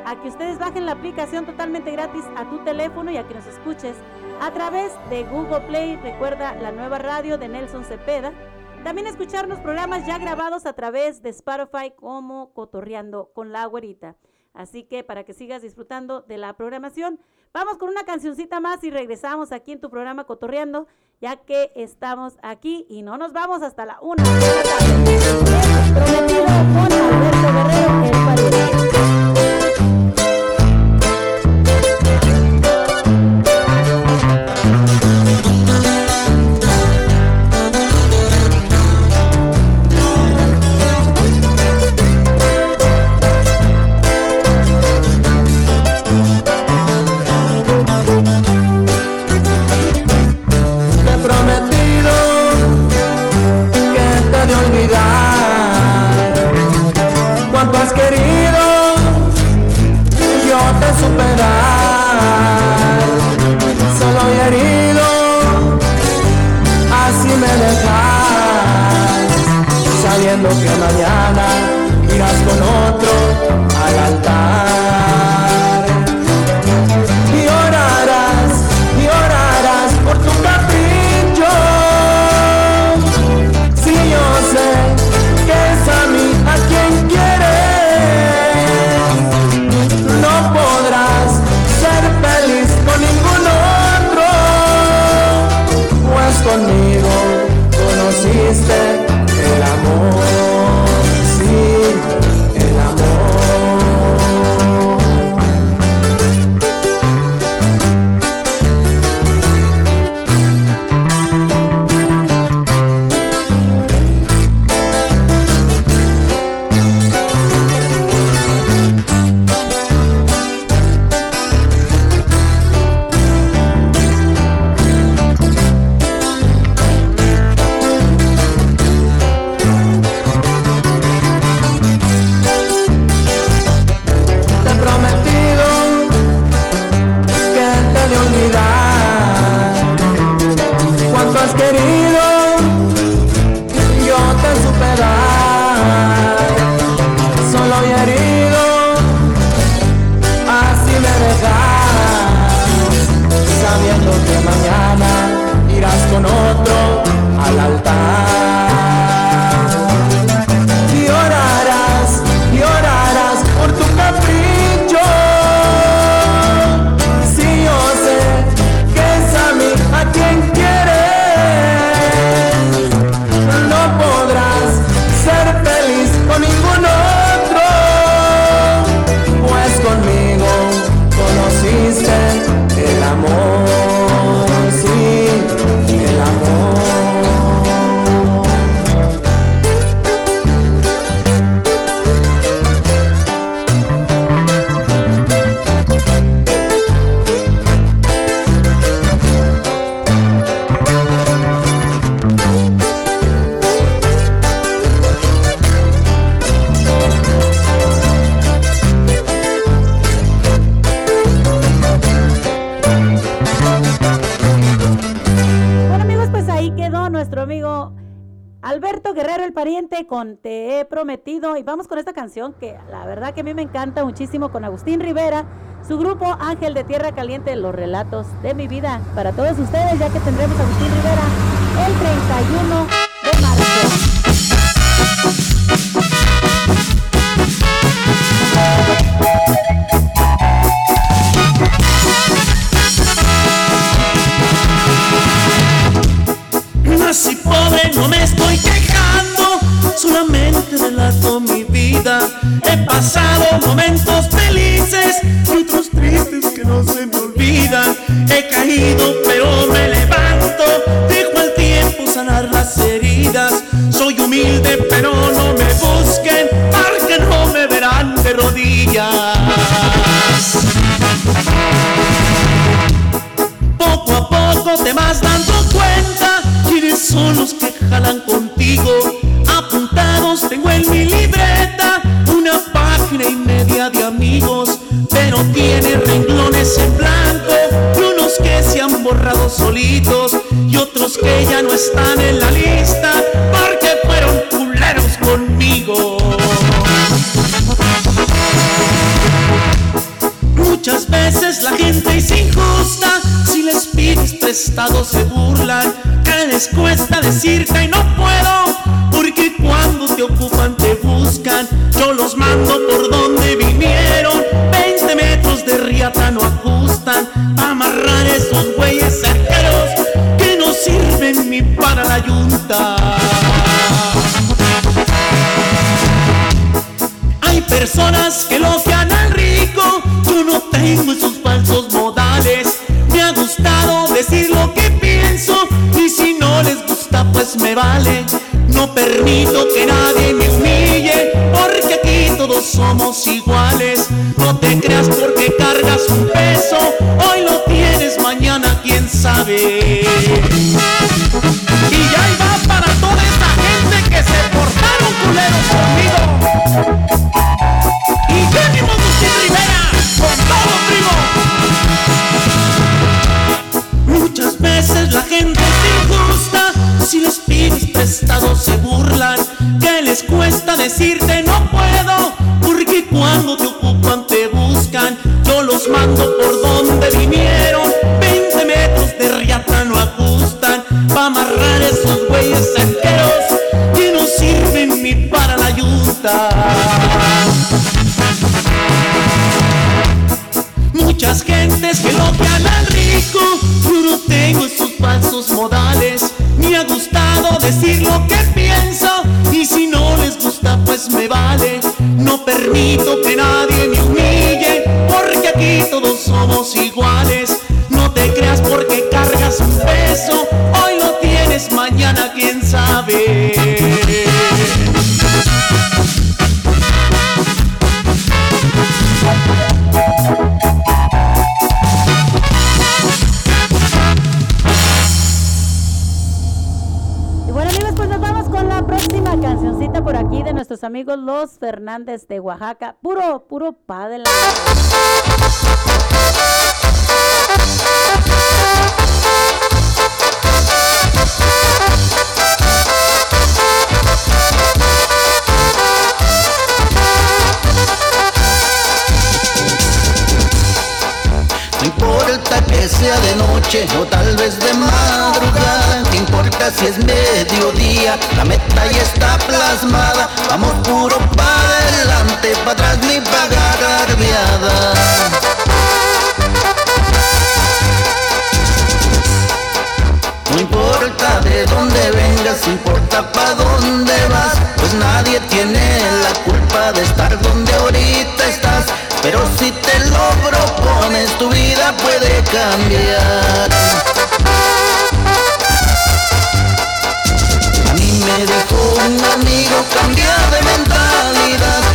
a que ustedes bajen la aplicación totalmente gratis a tu teléfono y a que nos escuches a través de Google Play. Recuerda la nueva radio de Nelson Cepeda. También escucharnos programas ya grabados a través de Spotify como Cotorreando con la Güerita. Así que para que sigas disfrutando de la programación, vamos con una cancioncita más y regresamos aquí en tu programa Cotorreando, ya que estamos aquí y no nos vamos hasta la una. Que la verdad que a mí me encanta muchísimo con Agustín Rivera, su grupo Ángel de Tierra Caliente, los relatos de mi vida. Para todos ustedes, ya que tendremos a Agustín Rivera el 31 de marzo. Pasado momentos felices y otros tristes que no se me olvidan. He caído, pero me levanto, dejo el tiempo sanar las heridas. Soy humilde, pero no me busquen, porque no me verán de rodillas. Poco a poco te vas que ya no están en la De Oaxaca. Puro, puro padre. importa que sea de noche o tal vez de madrugada, no importa si es mediodía, la meta ya está plasmada, vamos puro para adelante, para atrás ni para garbiada. No importa de dónde vengas, importa pa' dónde vas, pues nadie tiene la culpa de estar donde ahorita está pero si te lo propones, tu vida puede cambiar. A mí me dijo un amigo cambiar de mentalidad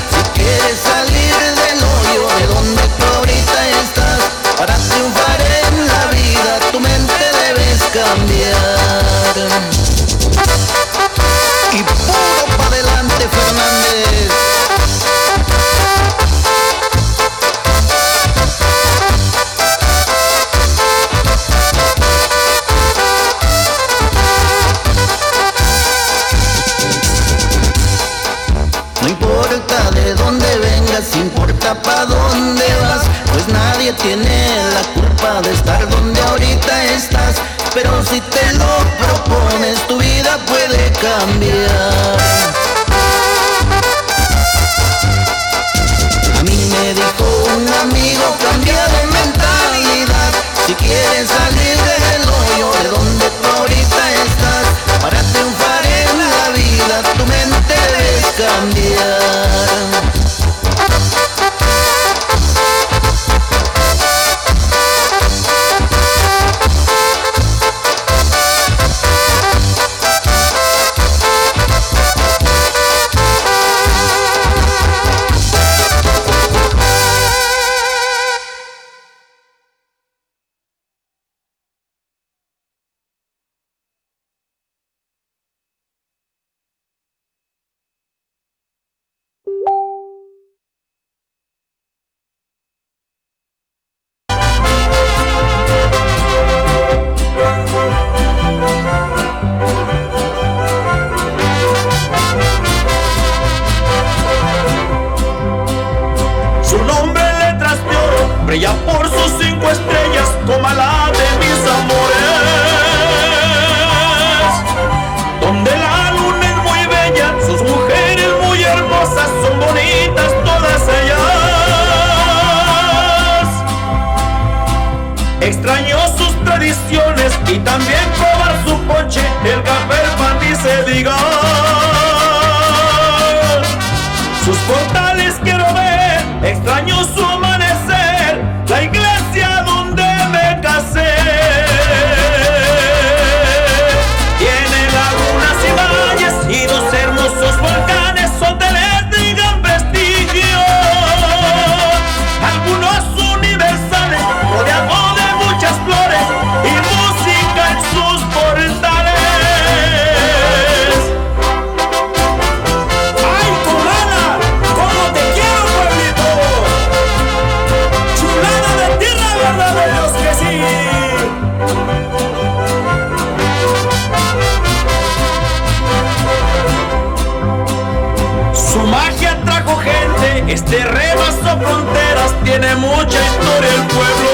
Este rebaso fronteras tiene mucha historia el pueblo.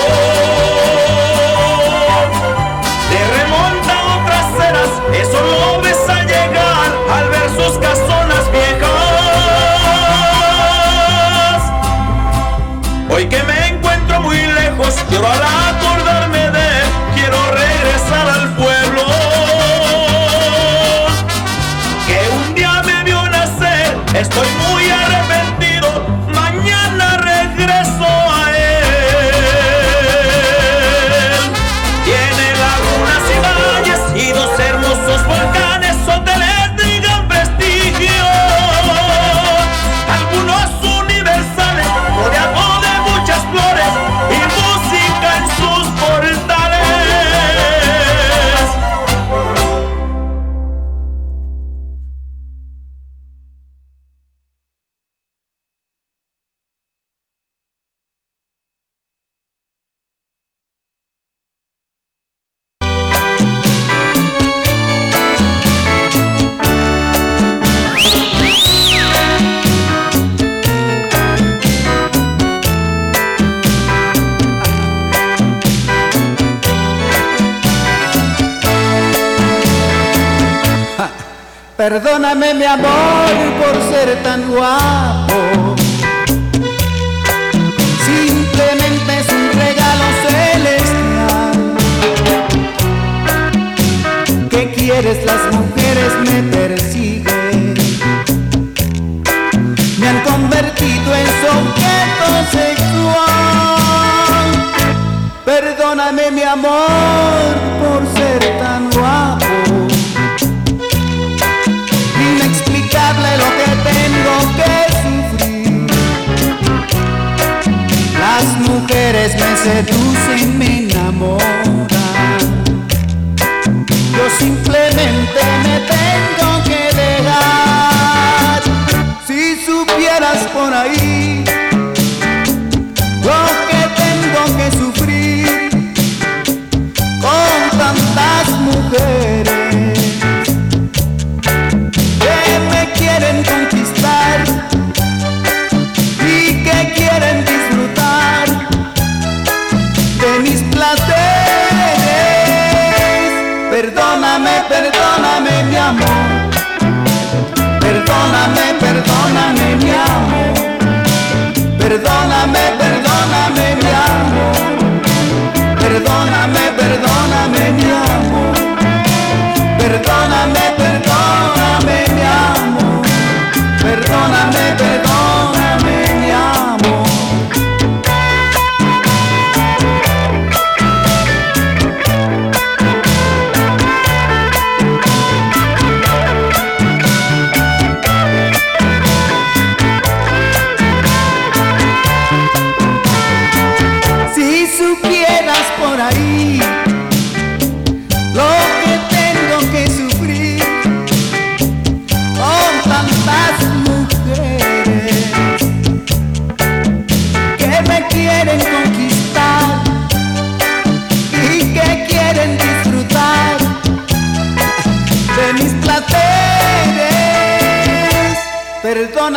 Le remonta otras eras, eso lo ves al llegar al ver sus casonas viejas. Hoy que me encuentro muy lejos, quiero a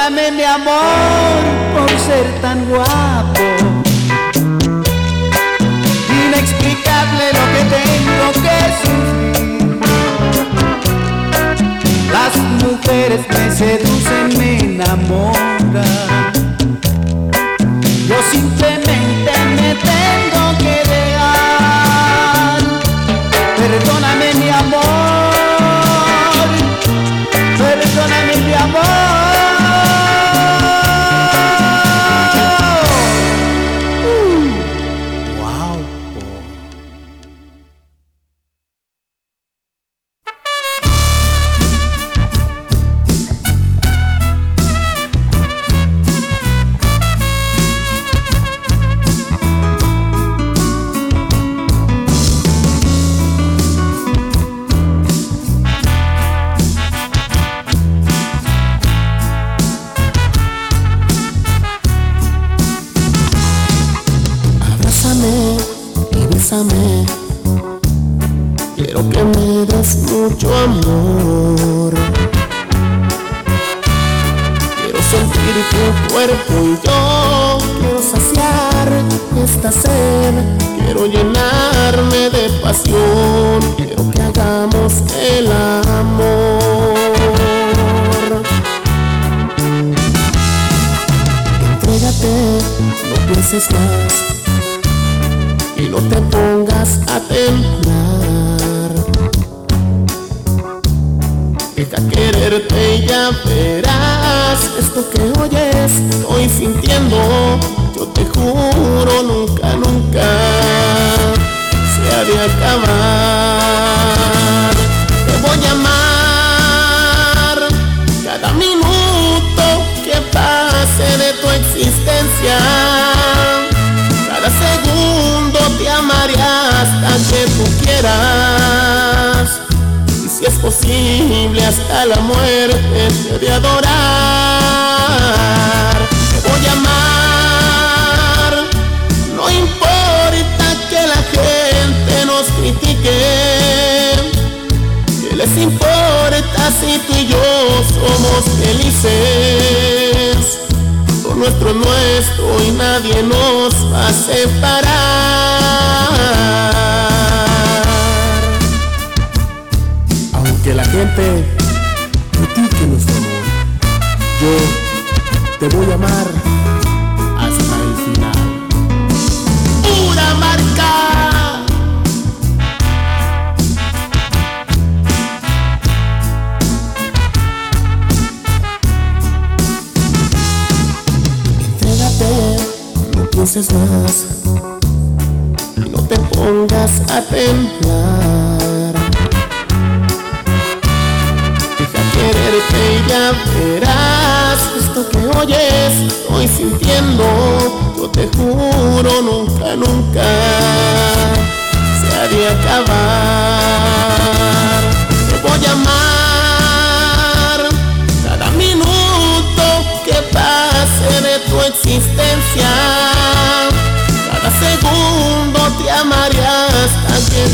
Perdóname mi amor por ser tan guapo. Inexplicable lo que tengo que sufrir. Las mujeres me seducen, me enamoran. Yo simplemente me tengo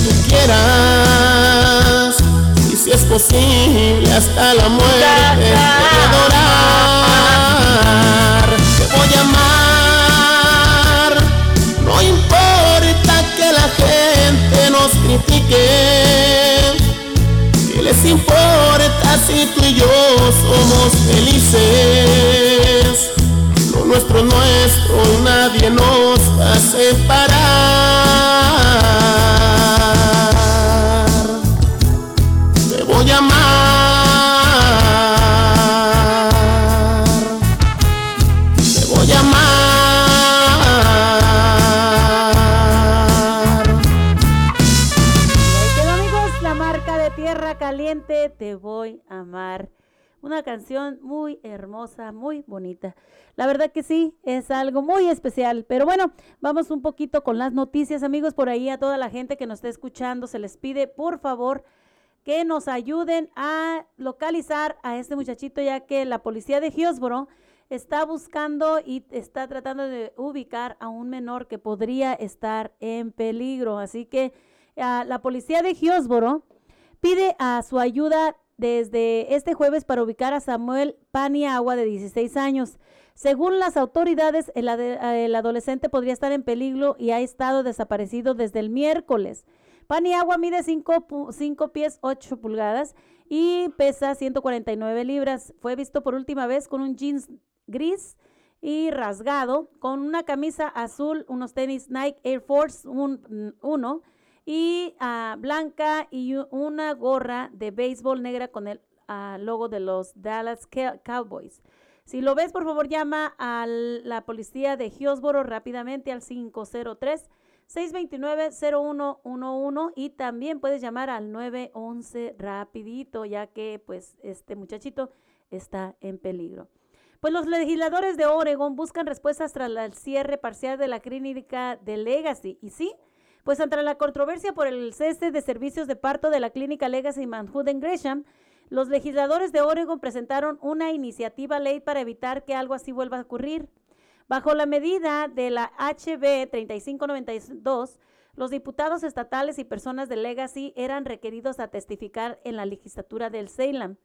tú quieras. Y si es posible hasta la muerte te voy a adorar. Te voy a amar. No importa que la gente nos critique. ¿Qué les importa si tú y yo somos felices? Lo nuestro es nuestro nadie nos va a separar. Canción muy hermosa, muy bonita. La verdad que sí, es algo muy especial. Pero bueno, vamos un poquito con las noticias, amigos. Por ahí a toda la gente que nos está escuchando, se les pide, por favor, que nos ayuden a localizar a este muchachito, ya que la policía de Hillsborough está buscando y está tratando de ubicar a un menor que podría estar en peligro. Así que ah, la policía de Hillsborough pide a su ayuda desde este jueves para ubicar a Samuel Paniagua de 16 años. Según las autoridades, el, el adolescente podría estar en peligro y ha estado desaparecido desde el miércoles. Paniagua mide 5 pies 8 pulgadas y pesa 149 libras. Fue visto por última vez con un jeans gris y rasgado, con una camisa azul, unos tenis Nike Air Force 1 y ah, blanca y una gorra de béisbol negra con el ah, logo de los Dallas Cow- Cowboys. Si lo ves, por favor, llama a la policía de Hillsborough rápidamente al 503 629-0111 y también puedes llamar al 911 rapidito, ya que pues este muchachito está en peligro. Pues los legisladores de Oregon buscan respuestas tras el cierre parcial de la clínica de Legacy. Y sí, pues ante la controversia por el cese de servicios de parto de la clínica Legacy Manhattan Gresham, los legisladores de Oregon presentaron una iniciativa ley para evitar que algo así vuelva a ocurrir. Bajo la medida de la HB 3592, Los diputados estatales y personas de Legacy eran requeridos a testificar en la legislatura del Salem.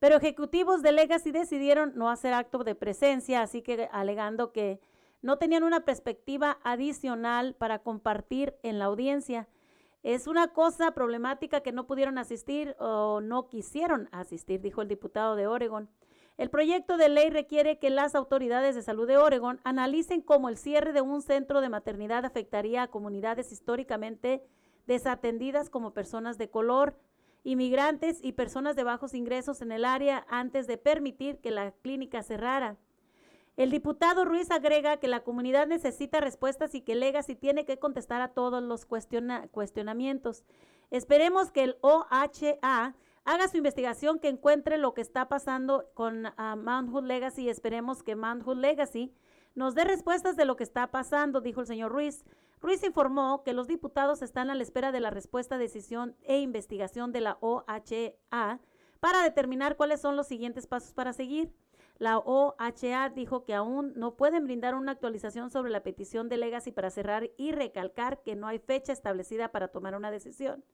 Pero ejecutivos de Legacy decidieron no hacer acto de presencia, así que alegando que no tenían una perspectiva adicional para compartir en la audiencia. Es una cosa problemática que no pudieron asistir o no quisieron asistir, dijo el diputado de Oregon. El proyecto de ley requiere que las autoridades de salud de Oregon analicen cómo el cierre de un centro de maternidad afectaría a comunidades históricamente desatendidas como personas de color, inmigrantes y personas de bajos ingresos en el área antes de permitir que la clínica cerrara. El diputado Ruiz agrega que la comunidad necesita respuestas y que Legacy tiene que contestar a todos los cuestionamientos. Esperemos que el OHA haga su investigación, que encuentre lo que está pasando con uh, Mount Hood Legacy y esperemos que Mount Hood Legacy nos dé respuestas de lo que está pasando, dijo el señor Ruiz. Ruiz informó que los diputados están a la espera de la respuesta, decisión e investigación de la OHA para determinar cuáles son los siguientes pasos para seguir. La OHA dijo que aún no pueden brindar una actualización sobre la petición de Legacy para cerrar y recalcar que no hay fecha establecida para tomar una decisión.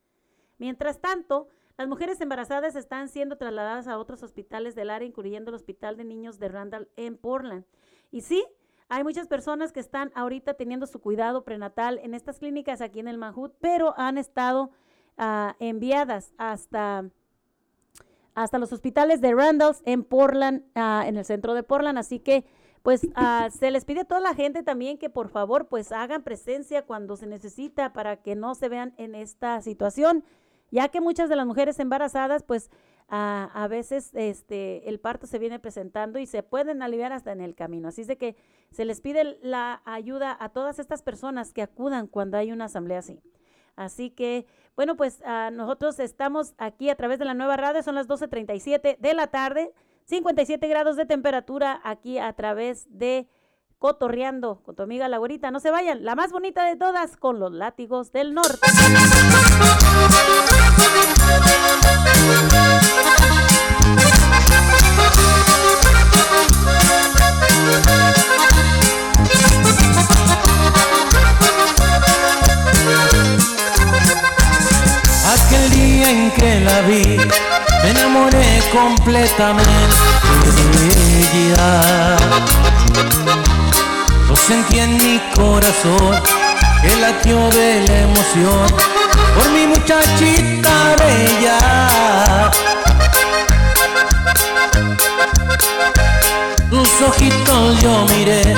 Mientras tanto, las mujeres embarazadas están siendo trasladadas a otros hospitales del área, incluyendo el Hospital de Niños de Randall en Portland. Y sí, hay muchas personas que están ahorita teniendo su cuidado prenatal en estas clínicas aquí en el Manhood, pero han estado uh, enviadas hasta hasta los hospitales de Randalls en Portland, uh, en el centro de Portland. Así que, pues, uh, se les pide a toda la gente también que por favor, pues, hagan presencia cuando se necesita para que no se vean en esta situación, ya que muchas de las mujeres embarazadas, pues, uh, a veces este, el parto se viene presentando y se pueden aliviar hasta en el camino. Así es de que se les pide la ayuda a todas estas personas que acudan cuando hay una asamblea así. Así que, bueno, pues uh, nosotros estamos aquí a través de la nueva radio, son las 12.37 de la tarde, 57 grados de temperatura aquí a través de Cotorreando con tu amiga Laurita. No se vayan, la más bonita de todas con los látigos del norte. Aquel día en que la vi, me enamoré completamente de ella. Lo sentí en mi corazón, que latió de la emoción por mi muchachita bella. Tus ojitos yo miré,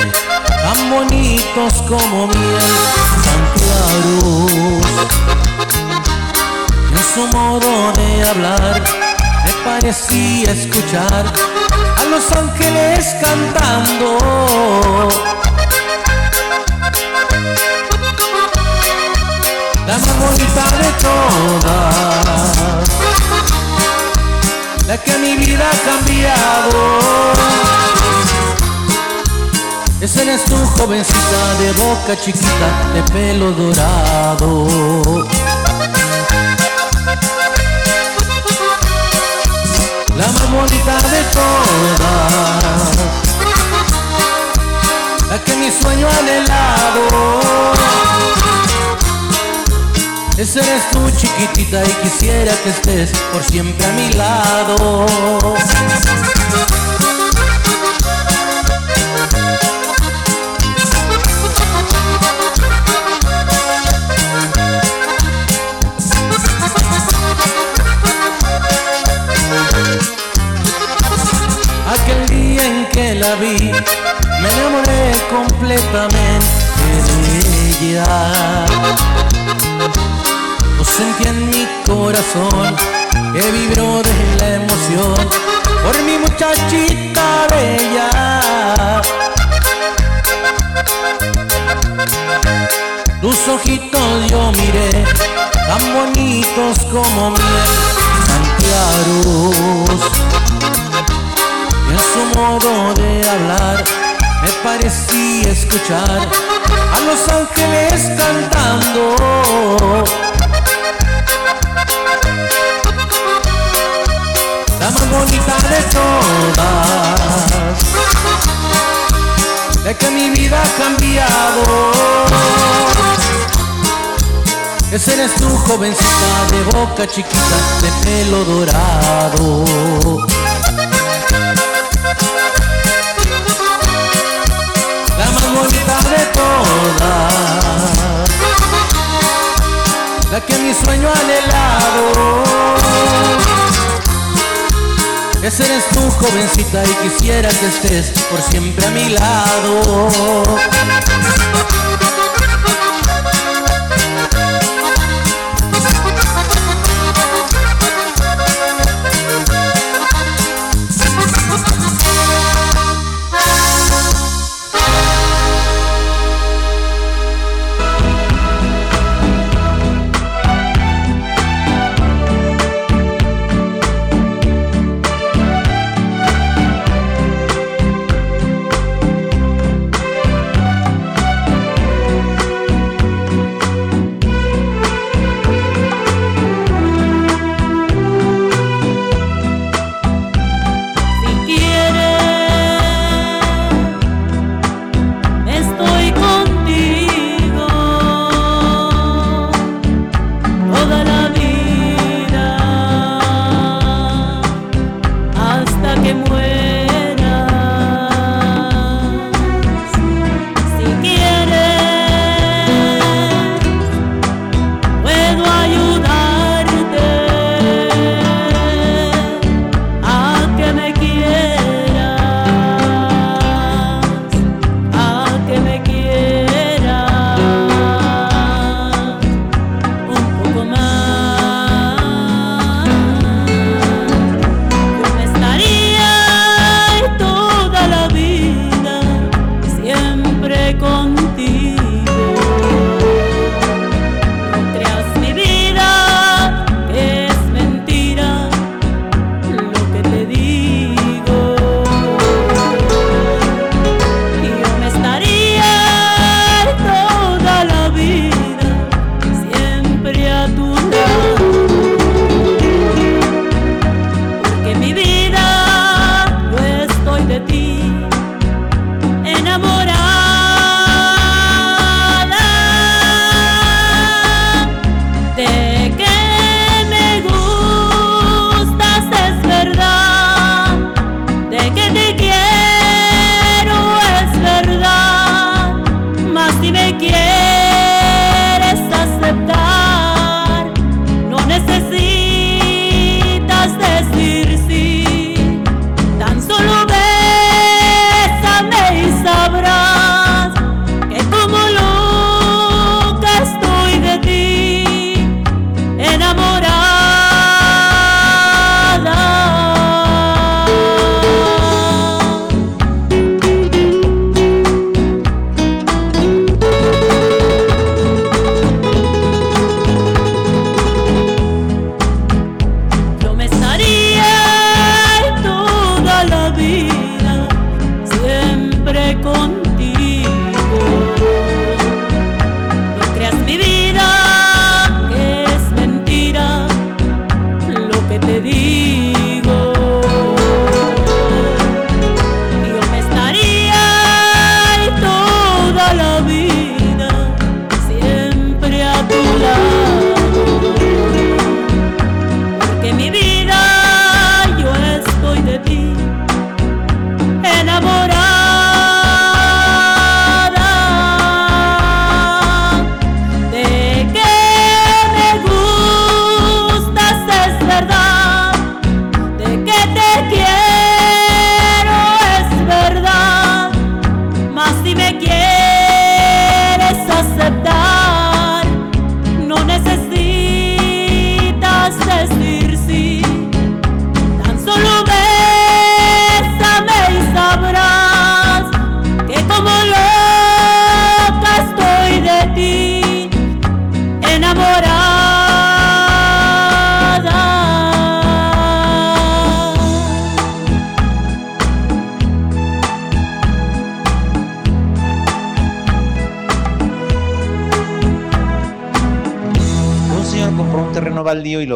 tan bonitos como miel, tan claros su modo de hablar me parecía escuchar a los ángeles cantando. La más bonita de todas, la que mi vida ha cambiado. Esa eres tu jovencita de boca chiquita, de pelo dorado. Bonita de todas, la que mi sueño anhelado. Esa eres tú chiquitita y quisiera que estés por siempre a mi lado. La vi, me enamoré completamente de ella. Lo sentí en mi corazón, que vibró de la emoción por mi muchachita bella. Tus ojitos yo miré, tan bonitos como miel, tan claros su modo de hablar me parecía escuchar a los ángeles cantando. La más bonita de todas, de que mi vida ha cambiado. Ese eres tú, jovencita de boca chiquita, de pelo dorado. la que mi sueño anhelado. Esa eres tú, jovencita, y quisiera que estés por siempre a mi lado.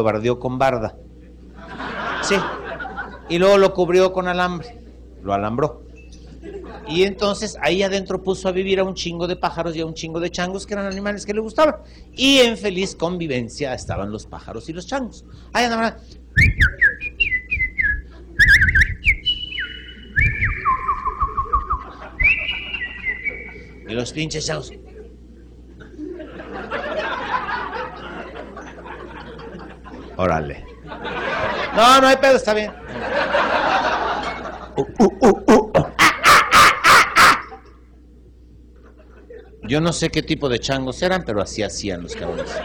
bardeó con barda. Sí. Y luego lo cubrió con alambre. Lo alambró. Y entonces ahí adentro puso a vivir a un chingo de pájaros y a un chingo de changos que eran animales que le gustaban. Y en feliz convivencia estaban los pájaros y los changos. Ahí andaban. Y los pinches changos. Órale. No, no hay pedo, está bien. Yo no sé qué tipo de changos eran, pero así hacían los cabrones.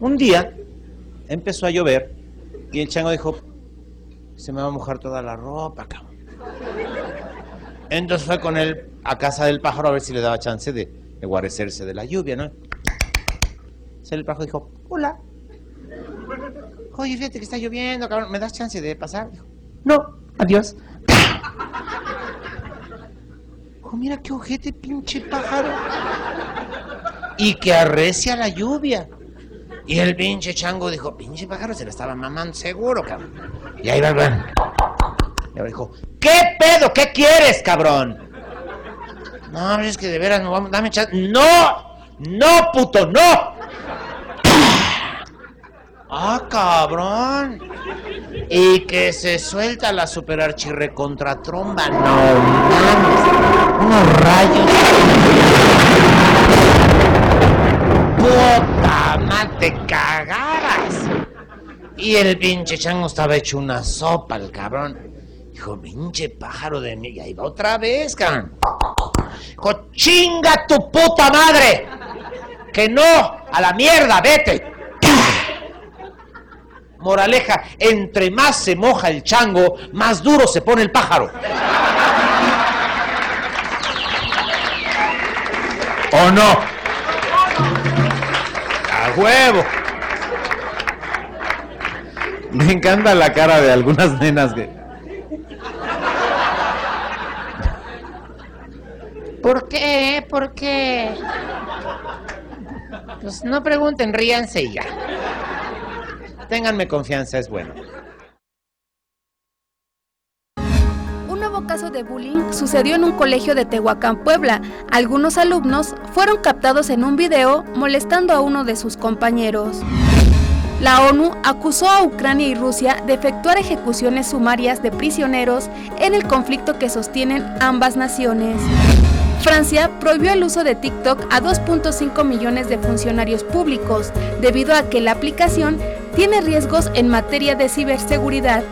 Un día empezó a llover y el chango dijo, se me va a mojar toda la ropa, cabrón. Entonces fue con él a casa del pájaro a ver si le daba chance de, de guarecerse de la lluvia, ¿no? Entonces el pájaro dijo, hola. Oye, fíjate que está lloviendo, cabrón, ¿me das chance de pasar? No, adiós. Dijo, mira qué ojete, pinche pájaro. Y que arrecia la lluvia. Y el pinche chango dijo, pinche pájaro se la estaba mamando seguro, cabrón. Y ahí va, va. Y ahora dijo, ¿qué pedo? ¿Qué quieres, cabrón? No, es que de veras no vamos, dame chance. ¡No! ¡No, puto, no! ¡Ah, cabrón! Y que se suelta la super archirrecontratromba. No mames. Unos rayos. ¡Puta madre! ¡Te cagaras! Y el pinche chango estaba hecho una sopa, el cabrón. Dijo, pinche pájaro de mí. Y ahí va otra vez, cabrón. Dijo, chinga tu puta madre. Que no, a la mierda, vete. Moraleja, entre más se moja el chango, más duro se pone el pájaro. ¿O no? A huevo. Me encanta la cara de algunas nenas que... ¿Por qué? ¿Por qué? Pues no pregunten, ríanse y ya. Ténganme confianza, es bueno. Un nuevo caso de bullying sucedió en un colegio de Tehuacán, Puebla. Algunos alumnos fueron captados en un video molestando a uno de sus compañeros. La ONU acusó a Ucrania y Rusia de efectuar ejecuciones sumarias de prisioneros en el conflicto que sostienen ambas naciones. Francia prohibió el uso de TikTok a 2.5 millones de funcionarios públicos debido a que la aplicación tiene riesgos en materia de ciberseguridad.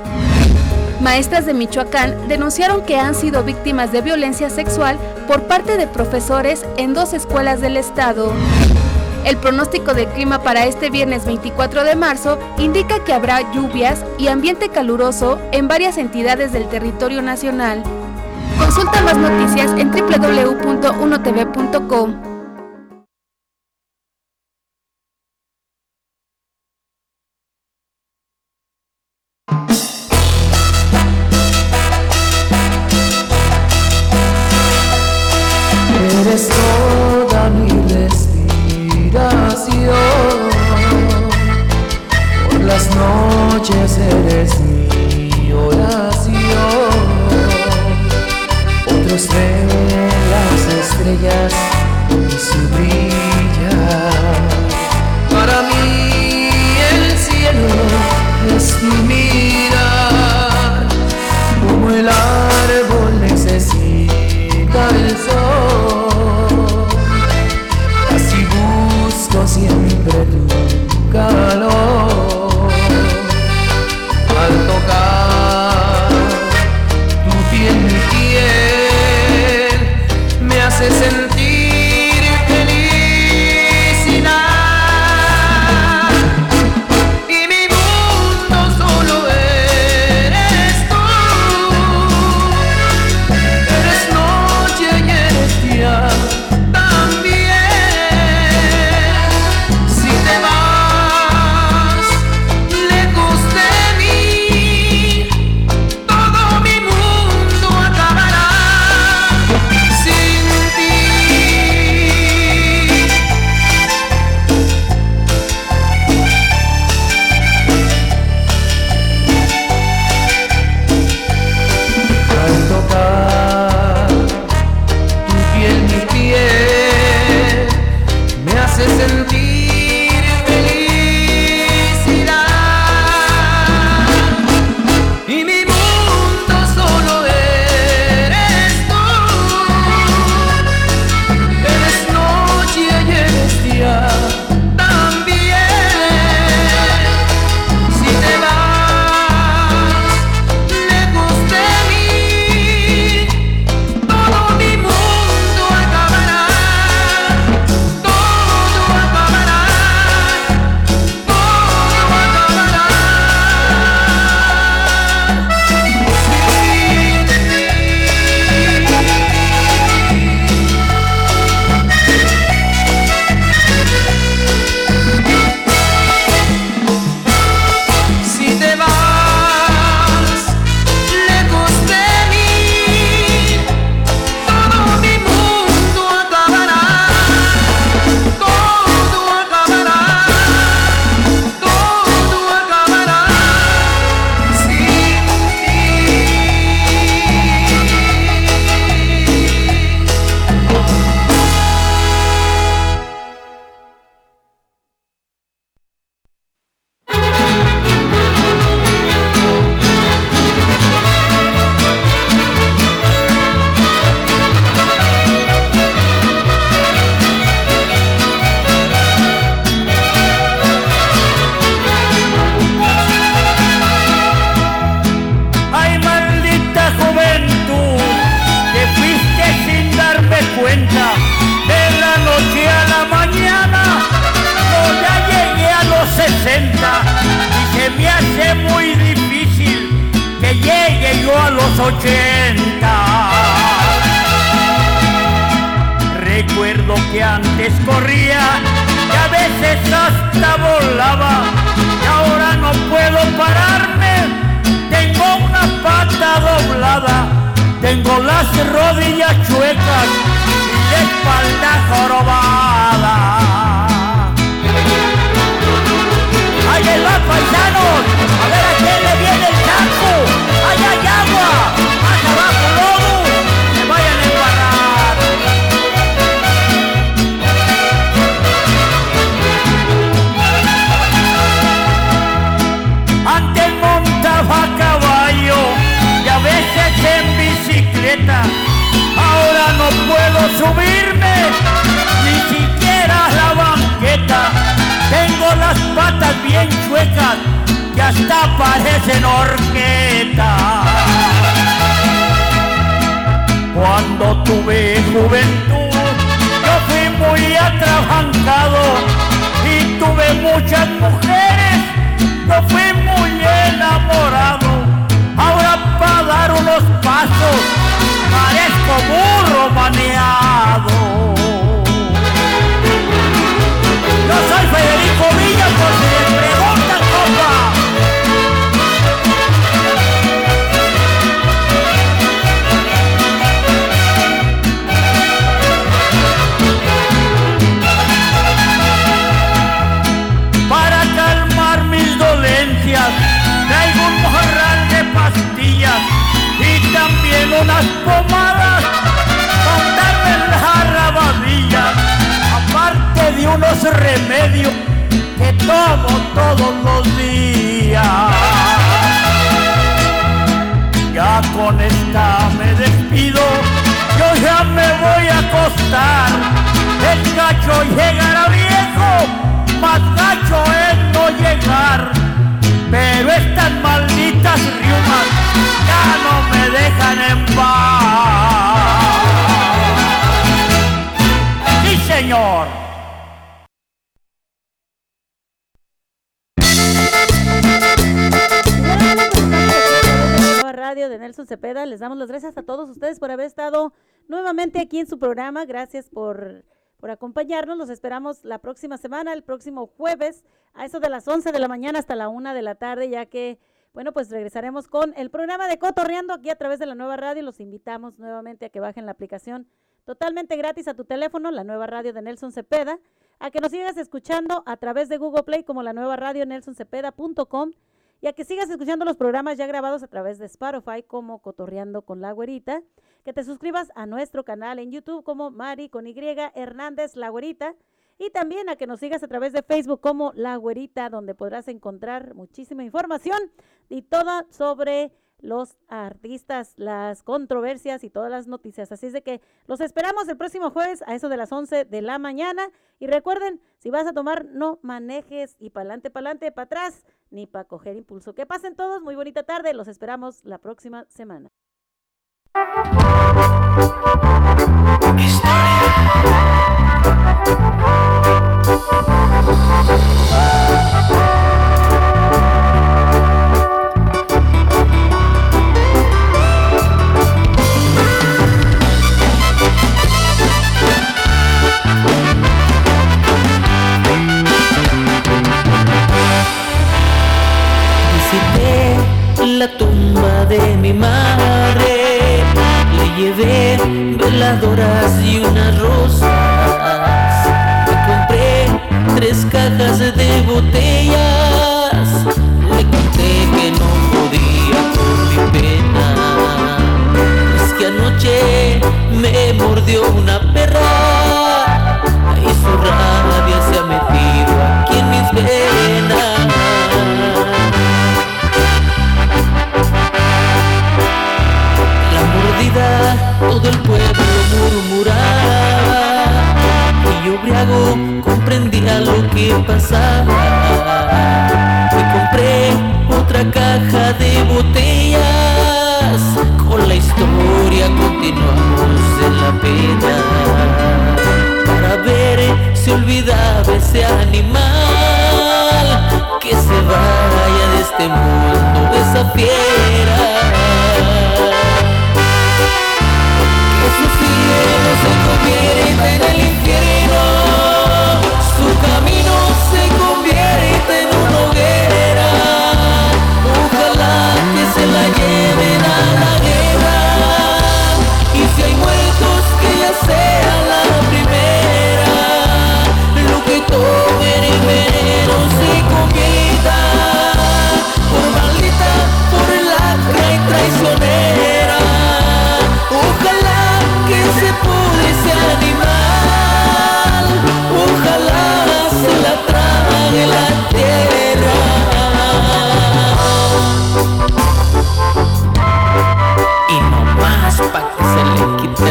Maestras de Michoacán denunciaron que han sido víctimas de violencia sexual por parte de profesores en dos escuelas del estado. El pronóstico del clima para este viernes 24 de marzo indica que habrá lluvias y ambiente caluroso en varias entidades del territorio nacional. Consulta más noticias en www.unotv.com. ustedes por haber estado nuevamente aquí en su programa. Gracias por, por acompañarnos. Los esperamos la próxima semana, el próximo jueves, a eso de las 11 de la mañana hasta la 1 de la tarde, ya que, bueno, pues regresaremos con el programa de Cotorreando aquí a través de la nueva radio. Los invitamos nuevamente a que bajen la aplicación totalmente gratis a tu teléfono, la nueva radio de Nelson Cepeda, a que nos sigas escuchando a través de Google Play como la nueva radio nelsoncepeda.com y a que sigas escuchando los programas ya grabados a través de Spotify como Cotorreando con la Güerita, que te suscribas a nuestro canal en YouTube como Mari con Y Hernández La Güerita y también a que nos sigas a través de Facebook como La Güerita, donde podrás encontrar muchísima información y toda sobre los artistas, las controversias y todas las noticias. Así es de que los esperamos el próximo jueves a eso de las 11 de la mañana. Y recuerden, si vas a tomar, no manejes y para adelante, para atrás, ni para coger impulso. Que pasen todos, muy bonita tarde. Los esperamos la próxima semana. Veladoras y unas rosas. Le compré tres cajas de botellas, le conté que no podía por mi pena. Es que anoche me mordió una perra y su rabia se ha metido aquí en mis venas. Todo el pueblo trago comprendía lo que pasaba. Me compré otra caja de botellas. Con la historia continuamos en la pena. Para ver si olvidaba ese animal que se vaya de este mundo, de esa fiera. Que su cielo se convierta en el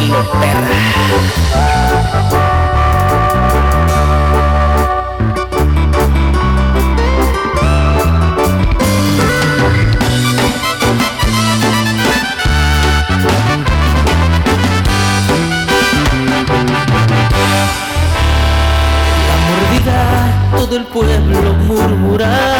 vuelo, perra. todo el pueblo murmuraba